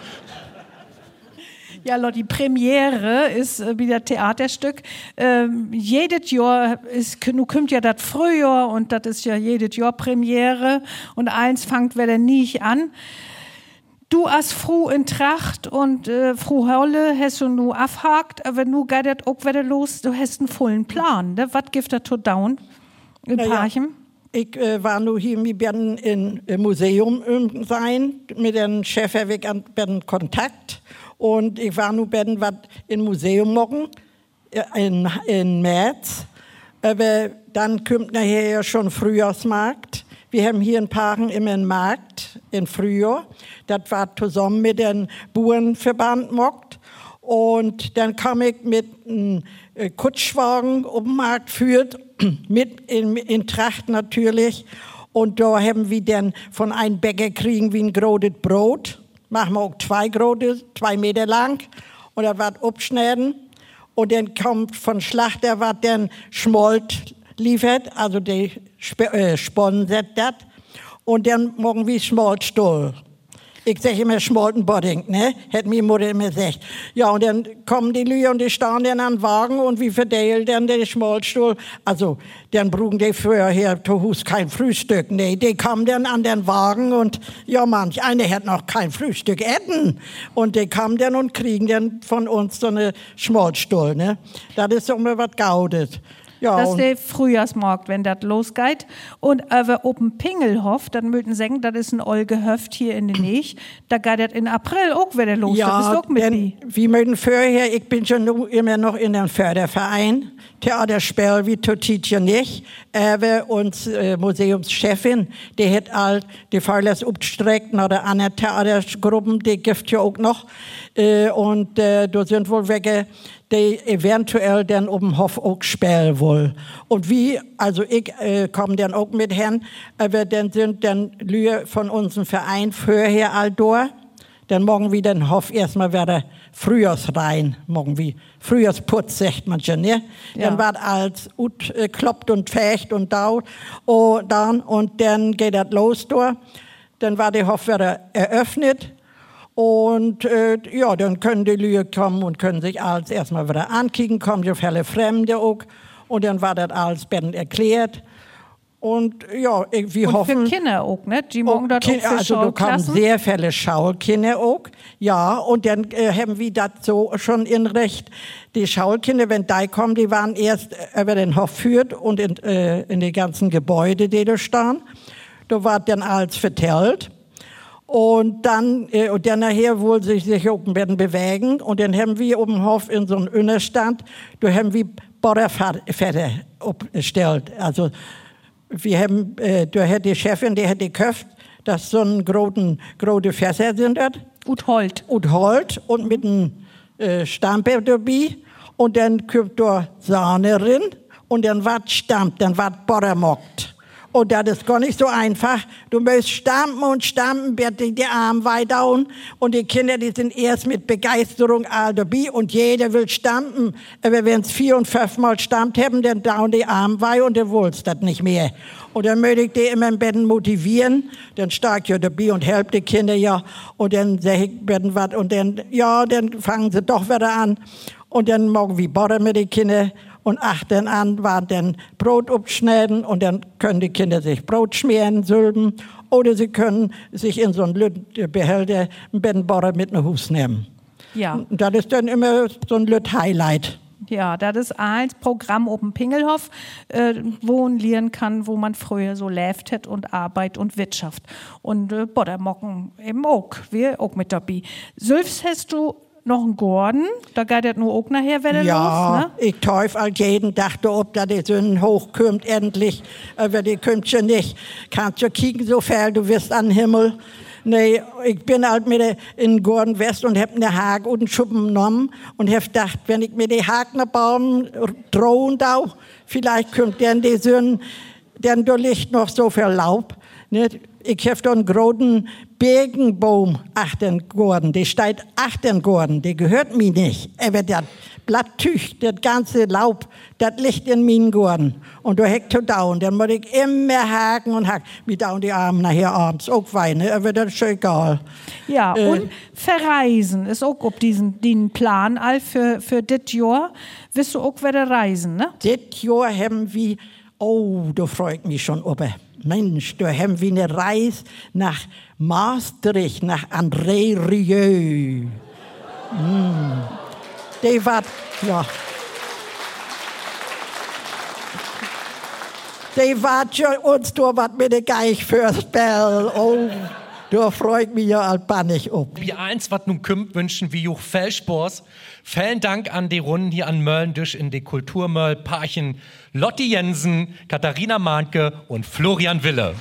Ja, Lotte, die Premiere ist äh, wieder Theaterstück. Ähm, jedes Jahr ist, nu kommt ja das Frühjahr und das ist ja jedes Jahr Premiere und eins fängt wieder nicht an. Du as froh in Tracht und äh, froh Holle hast du nu abhakt, aber nu geht das auch wieder los, du hast einen vollen Plan. Ne? Was gibt das to down in Na ja. Ich äh, war nur hier, wir werden im Museum sein, mit dem Chef weg an werden Kontakt. Und ich war nur werden was im Museum morgen, äh, in, in März. Aber dann kommt nachher ja schon Frühjahrsmarkt. Wir haben hier in Paaren immer einen Markt im Frühjahr. Das war zusammen mit dem Bauernverband mockt. Und dann kam ich mit einem äh, Kutschwagen um den Markt führt, mit in, in Tracht natürlich. Und da haben wir dann von einem Bäcker kriegen wie ein großes Brot. Machen wir auch zwei große, zwei Meter lang. Und das wird abschneiden. Und dann kommt von Schlachter, was dann Schmolt liefert, also die Sp äh, sponsert das. Und dann morgen wie Schmoltstuhl. Ich sage immer Schmoltenbodding, ne? Hätte mir Mutter immer gesagt. Ja, und dann kommen die Lüge und die stehen dann an den Wagen und wie verteilt dann der Schmoltstuhl. Also, dann brugen die vorher, du hast kein Frühstück. Nee, die kommen dann an den Wagen und, ja, manch einer hat noch kein Frühstück essen. Und die kommen dann und kriegen dann von uns so eine Schmoltstuhl, ne? Das ist immer was Gaudes. Ja, das ist der Frühjahrsmarkt, wenn das losgeht. Und aber oben Pingelhof, dann möchten sagen, das ist ein Olgehöft hier in den Nähe. Da geht das in April auch wieder los. das ist auch mit denn die. wir möchten vorher, ich bin schon immer noch in einem Förderverein, Theaterspiel wie Totitje nicht, aber uns äh, Museumschefin, die hat all die Fahrlässe abgestreckt nach der anderen Theatergruppen, die gibt ja auch noch, äh, und äh, da sind wohl welche, die eventuell dann den Hof auch spielen wollen. Und wie, also ich äh, komme dann auch mit hin, aber dann sind dann Lühe von unserem Verein vorher all da. Dann morgen wir den Hof erstmal wieder Frühjahrsrein, morgen wie Frühjahrsputz, sagt man schon, ne? Dann Ja. wird alles ut, äh, kloppt und fecht und daut, oh, dann, und dann geht das los da. Dann war der Hof wieder eröffnet. Und äh, ja, dann können die Leute kommen und können sich alles erstmal wieder ankicken, kommen so viele Fremde auch. Und dann war das alles bend erklärt. Und ja, wir Und hoffen. für Kinder auch, ne? Die morgen dort auch Kind- für also da kommen sehr viele Schaulkinder auch. Ja, und dann äh, haben wir das so schon in Recht. Die Schaulkinder, wenn die kommen, die waren erst äh, über den Hof führt und in, äh, in die ganzen Gebäude, die da stehen. Da war dann alles vertellt. Und dann, äh, und dann nachher wohl sich, sich oben werden bewegen. Und dann haben wir oben Hof in so einem Innerstand, da haben wir Borderfette aufgestellt. Also, wir haben, äh, da hat die Chefin, die hat geköpft, dass so ein großen, große Fässer sind. Und Holt. Und Holz und mit einem äh, Stamper dabei. Und dann kommt da Sahne rein und dann wird stammt, dann wird Butter mockt. Und das ist gar nicht so einfach. Du musst stampen und stampen, wird die, Arme weit down. Und die Kinder, die sind erst mit Begeisterung all dabei und jeder will stampen. Aber wenn es vier und fünf Mal stammt haben, dann down die Arme weit und dann wollt's das nicht mehr. Und dann möchte ich die immer im Bett motivieren. Dann stark ja dabei und helft die Kinder ja. Und dann sag ich, werden was. Und dann, ja, dann fangen sie doch wieder an. Und dann morgen wie Butter mit den Kindern. Und achten an waren dann Brot abschneiden und dann können die Kinder sich Brot schmieren, sülben. Oder sie können sich in so einen Behälter einen Bettenbohrer mit nach Hus nehmen. Ja. Und das ist dann immer so ein Lüt Highlight. Ja, das ist ein Programm oben Pingelhof, äh, wo man lernen kann, wo man früher so läft hat und Arbeit und Wirtschaft. Und äh, Boddermocken eben auch, wir auch mit dabei. Sülfs hast du noch einen Gordon, da geht das nur auch nachher wieder ja, los, ne? ich teuf all jeden Tag, ob da die Sünden hochkommt, endlich. Aber die kommt schon nicht. Kannst du kicken, so viel du wirst an den Himmel. Nee, ich bin halt mit in Gordon West und hab eine Haag und einen Schuppen genommen und hab gedacht, wenn ich mir die nach Baum drohen da, vielleicht kommt dann die Sünden, denn da liegt noch so viel Laub. Nicht? Ich hab da einen großen Birkenbaum achten Gordon, der steht achten Gordon, der gehört mir nicht. Aber das Blatttüch, das ganze Laub, das liegt in meinen Gordon. Und da heckt er down, dann muss ich immer haken und haken. Wie down die Arme nachher abends auch weinen, aber das ist schon egal. Ja, Äh, und verreisen ist auch auf diesen, den Plan all für, für dit Jahr. Wirst du auch wieder reisen, ne? Dit Jahr haben wir, oh, da freue ich mich schon über. Mensch, da haben wir eine Reise nach Maastricht, nach André Rieu. Mm. Die war, ja. Die war schon uns da was mit der Geich fürs Spell. Oh, da freue ich mich ja alpanisch ob. Wie eins, was nun kümmt, wünschen wir Juch Fellspors. Vielen Dank an die Runden hier an Möllendisch in die Kulturmöll, Parchen Lotti Jensen, Katharina Mahnke und Florian Wille.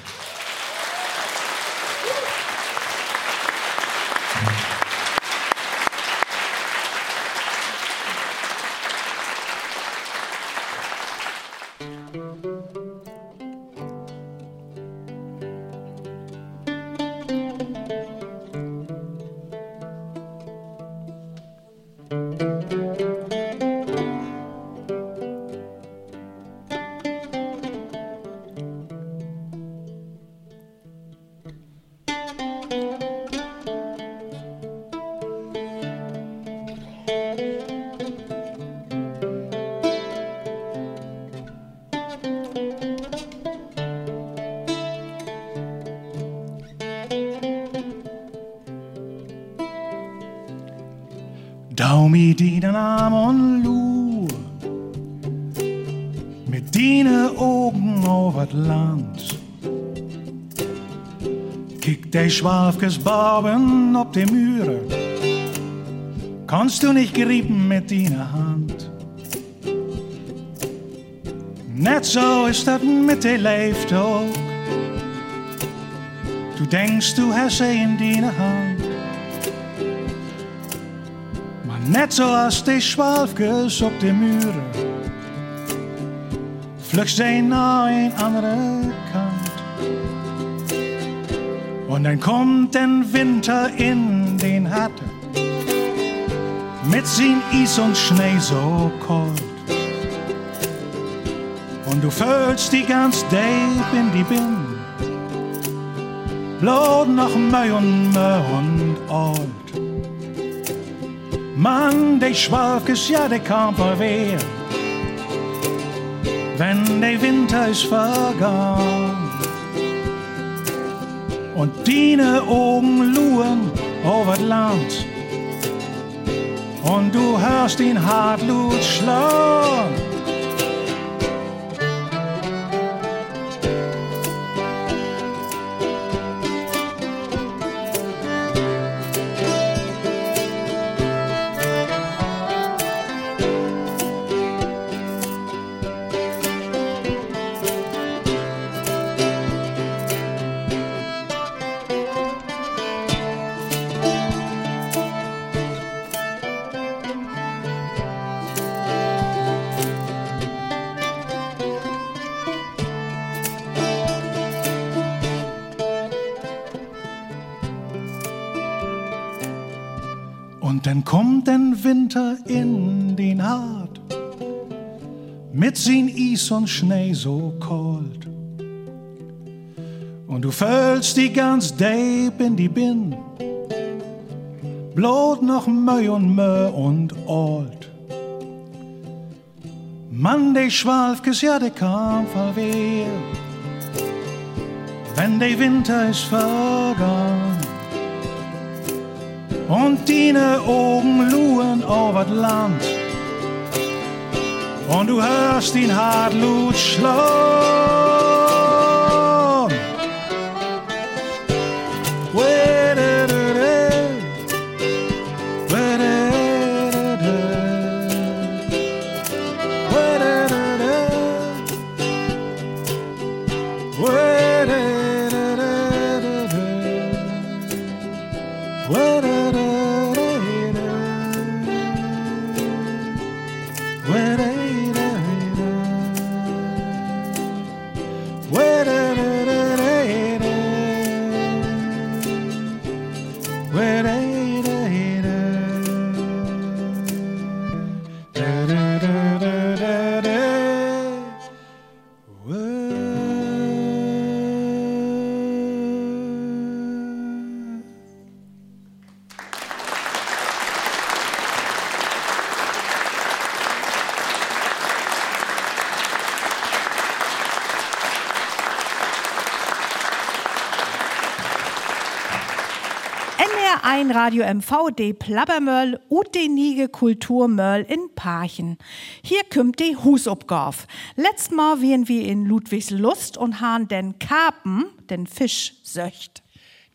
Schwalfkes Barben op de Müre, kannst du nicht griepen mit dine Hand. Net zo is dat met de leeft. Du denkst, du hast sie in dine Hand. Maar net zoals de Schwalfkes op de Müre, vlucht zij naar een andere Kant. Dann kommt den Winter in den Hatte, mit sin Eis und Schnee so kalt. Und du fühlst die ganz deep in die Bin, bloß noch Möh und Möh und alt. Mann, de Schwalkes, ja, de kann verwehren, wenn der Winter ist vergangen und deine Augen luren over das Land. Und du hörst ihn Hartlut schlagen. Und Schnee so kalt. Und du fühlst die ganz deep in die Bin, bloß noch Möh und Möh und alt. Man, de Schwalfkes, ja, de kam alweer. Wenn der Winter ist vergangen und deine Augen luhen das Land und du hörst ihn Hartlut schlagen. Radio MV, de Plabbermöll und de Nige Kulturmöll in Parchen. Hier kümmt de Husopgauf. Letztes Mal wären wir in Ludwigslust und han den Karpen, den Fisch, söcht.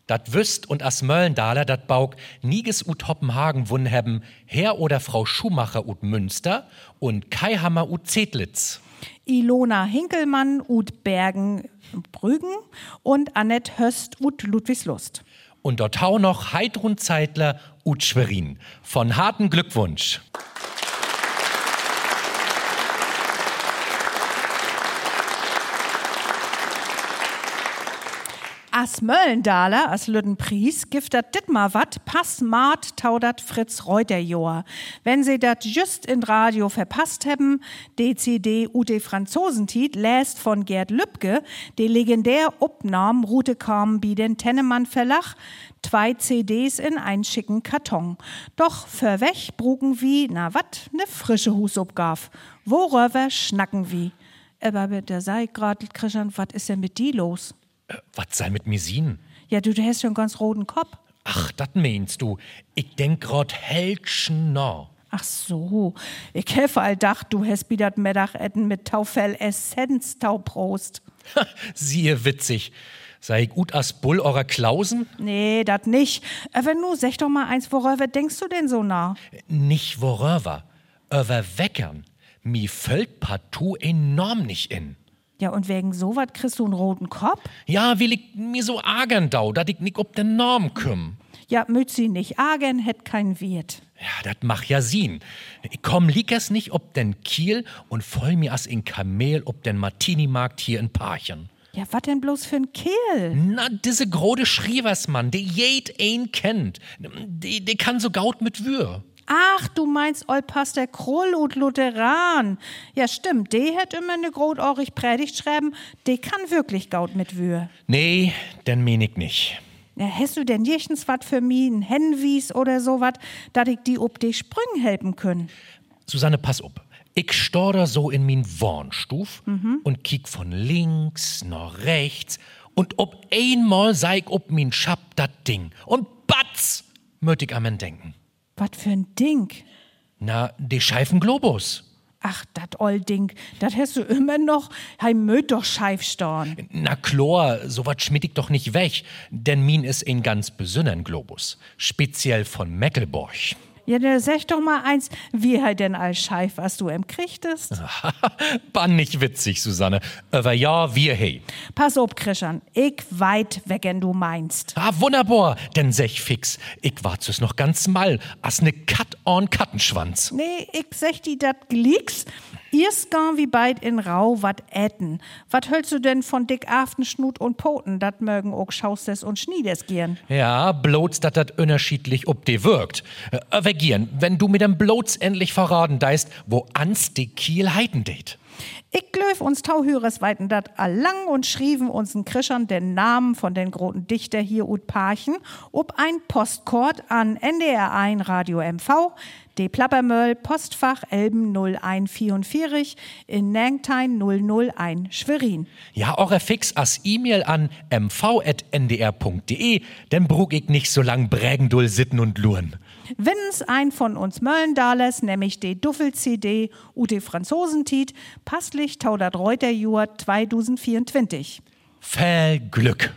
Dat wüsst und as Möllendaler dat Bauk Niges ut Hoppenhagen wun hebben Herr oder Frau Schumacher ut Münster und Kaihammer ut Zedlitz. Ilona Hinkelmann ut Bergen Brügen und Annette Höst ut Ludwigslust. Und dort hau noch Heidrun Zeitler ut Schwerin. Von harten Glückwunsch. As Möllendaler, as Lüttenpries, gift dat dit mal wat, pass mart taudert Fritz Reuterjoa. Wenn sie dat just in Radio verpasst hebben, DCD UD Franzosentit läst von Gerd Lübke, de legendär Upnam Rute kam bi den Tennemann Verlach, zwei CDs in ein schicken Karton. Doch für weg brugen wie, na wat, ne frische Husubgaf. Worüber schnacken wie? Aber der sei grad, Christian, wat ist denn mit die los? Was sei mit Misin? Ja, du, du hast schon ganz roten Kopf. Ach, dat meinst du. Ich denk grad hellschen no. Ach so, ich helfe all dach, du hast wieder Mittagessen mit Taufell Essenz Tauprost. Siehe witzig. Sei ich gut as Bull eurer Klausen? Nee, dat nicht. Aber nu, sag doch mal eins, worüber denkst du denn so nah? Nicht worüber. Über Weckern. Mi fällt partout enorm nicht in. Ja, und wegen so wat kriegst du einen roten Kopf? Ja, will ich mir so agern dau, dat ich nicht ob den Norm kümm. Ja, Mützi nicht. Agen hätt kein Wirt. Ja, dat mach ja Sinn. Ich komm liegers nicht ob den Kiel und voll mir as in Kamel ob den Martini-Markt hier in Parchen. Ja, wat denn bloß für ein Kehl? Na, diese grode Schrieversmann, die jed ein kennt. Die, die kann so gaut mit Wür. Ach, du meinst Olpaster Kroll und Lutheran. Ja, stimmt, de hätt immer ne grotohrig Predigt schreiben, de kann wirklich gaut mit Wür. Nee, den mein ich nicht. Ja, hast du denn jirchens wat für mi, n Henwies oder so wat, dat ich die ob de Sprüngen helfen können? Susanne, pass up. Ich storder so in min Warnstuf und kick von links nach rechts und ob einmal sei ich ob min Schab dat Ding und batz, möt ich am denken. Wat für ein Ding? Na, de scheifen Globus. Ach, dat old Ding, dat hast du immer noch, hei möt doch Scheifstorn. Na Chlor, so wat schmied ich doch nicht weg, denn min is ein ganz besünnern Globus, speziell von Meckelborg. Ja, dann sag doch mal eins, wie hei denn all Scheif, was du em kriegtest? Bann nicht witzig, Susanne. Aber ja, wir hey. Pass op, Christian, ich weit weg, wenn du meinst. Ah, wunderbar, denn sech fix. Ich war's es noch ganz mal, as ne Kat on Kattenschwanz. Nee, ich sag die dat glieks. Erst gan wie beid in Rau wat äten. Wat hältst du denn von dick Aftenschnut und Poten? Dat mögen auch Schaustes und Schniedes gieren. Ja, bloß, dat dat unterschiedlich ob de wirkt. Äh, Aber gieren, wenn du mit dem bloß endlich verraten deist, wo ans de Kiel heiten det. Ich glöf uns Tauhüres weiten dat allang und schrieben uns in Krischern den Namen von den großen Dichter hier ut Parchen ob ein Postkord an NDR 1 Radio MV, D. Plappermöll, Postfach Elben 0144 in Nangtein 001 Schwerin. Ja, eure Fix as E-Mail an mv.ndr.de, denn brug ich nicht so lang Brägendull sitten und luren. Wenn's ein von uns Möllen da lässt, nämlich die Duffel-CD Ute Franzosentiet, passlich tau dat Reuter Juar 2024. Viel Glück.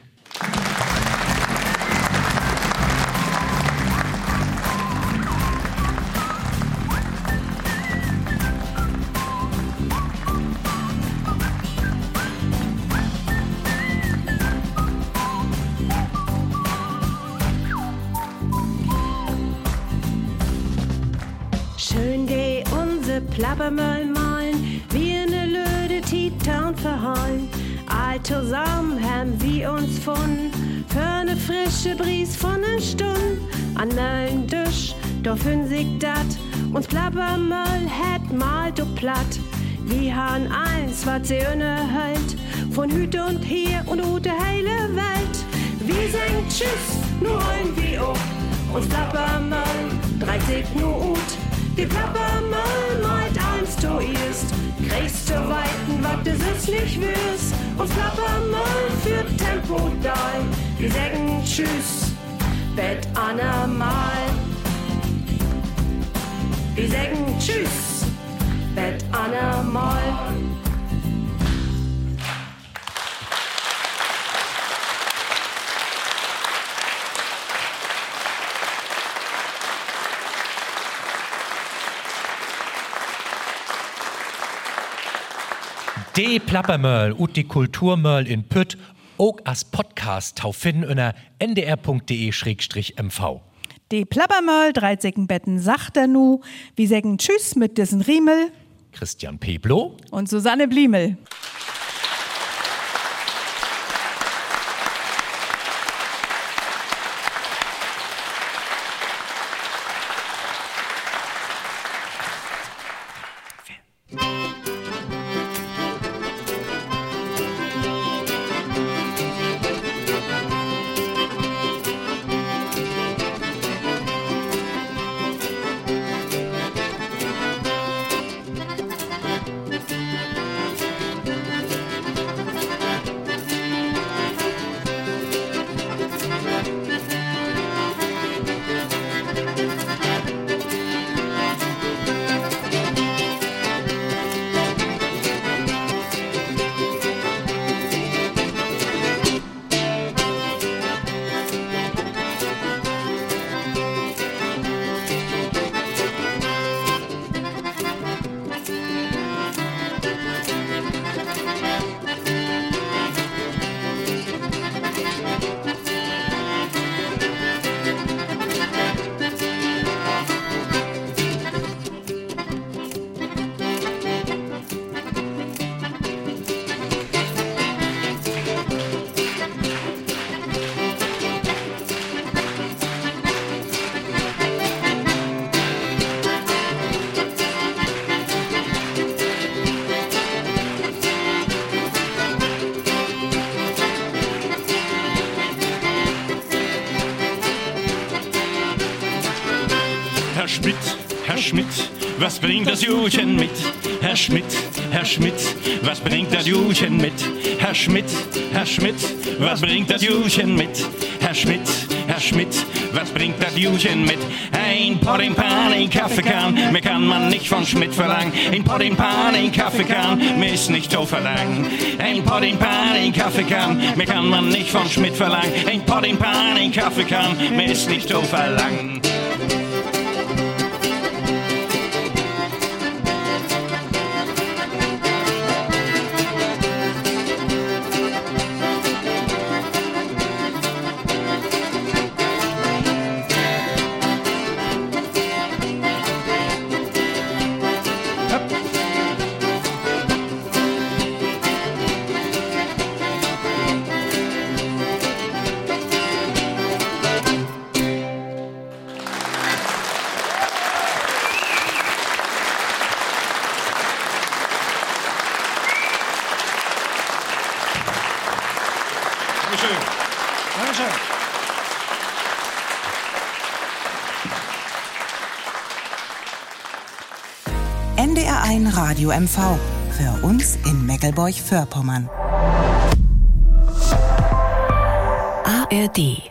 Unse Plappermöll malen, wie ne Löde Titan verheulen. All zusammen haben wir uns gefunden, für ne frische Bries von ne Stund. An neuen Tisch, find sich dat, uns Plappermöll het mal do platt. Wir han eins, wat sie hält, von Hüt und hier und ut de heile Welt. Wir sagen Tschüss, nur ein wie auch, uns Plappermöll, 30 nur ut. Die Plappermöll meint eins du ist, kriegst du weiten, wat du sitzlich wirst. Und Plappermöll für Tempo dei. Wir sagen Tschüss, bet Annamal. Wir sagen Tschüss, bet Annamal. De Plappermöll und die Kulturmöll in Pütt, auch als Podcast tau finden unter ndr.de-mv. Die Plappermöll, 13 Betten sagt er nu. Wir sagen Tschüss mit diesen Riemel Christian Peblo. und Susanne Bliemel. Bringt das Julchen mit? Herr Schmidt, Herr Schmidt, was bringt das Julchen mit? Herr Schmidt, Herr Schmidt, was bringt das Julchen mit? Herr Schmidt, Herr Schmidt, was bringt das Julchen mit? Ein Pot in Pan, ein Kaffeekan, mehr kann man nicht von Schmidt verlangen. Ein Pot in Pan, ein Kaffeekan, mir ist nicht so verlangen. Ein Pot in Pan, ein Kaffeekan, mehr kann man nicht von Schmidt verlangen. Ein Pot in Pan, ein Kaffeekan, mir ist nicht so verlangen. Radio MV. Für uns in Meckelburg-Vorpommern. ARD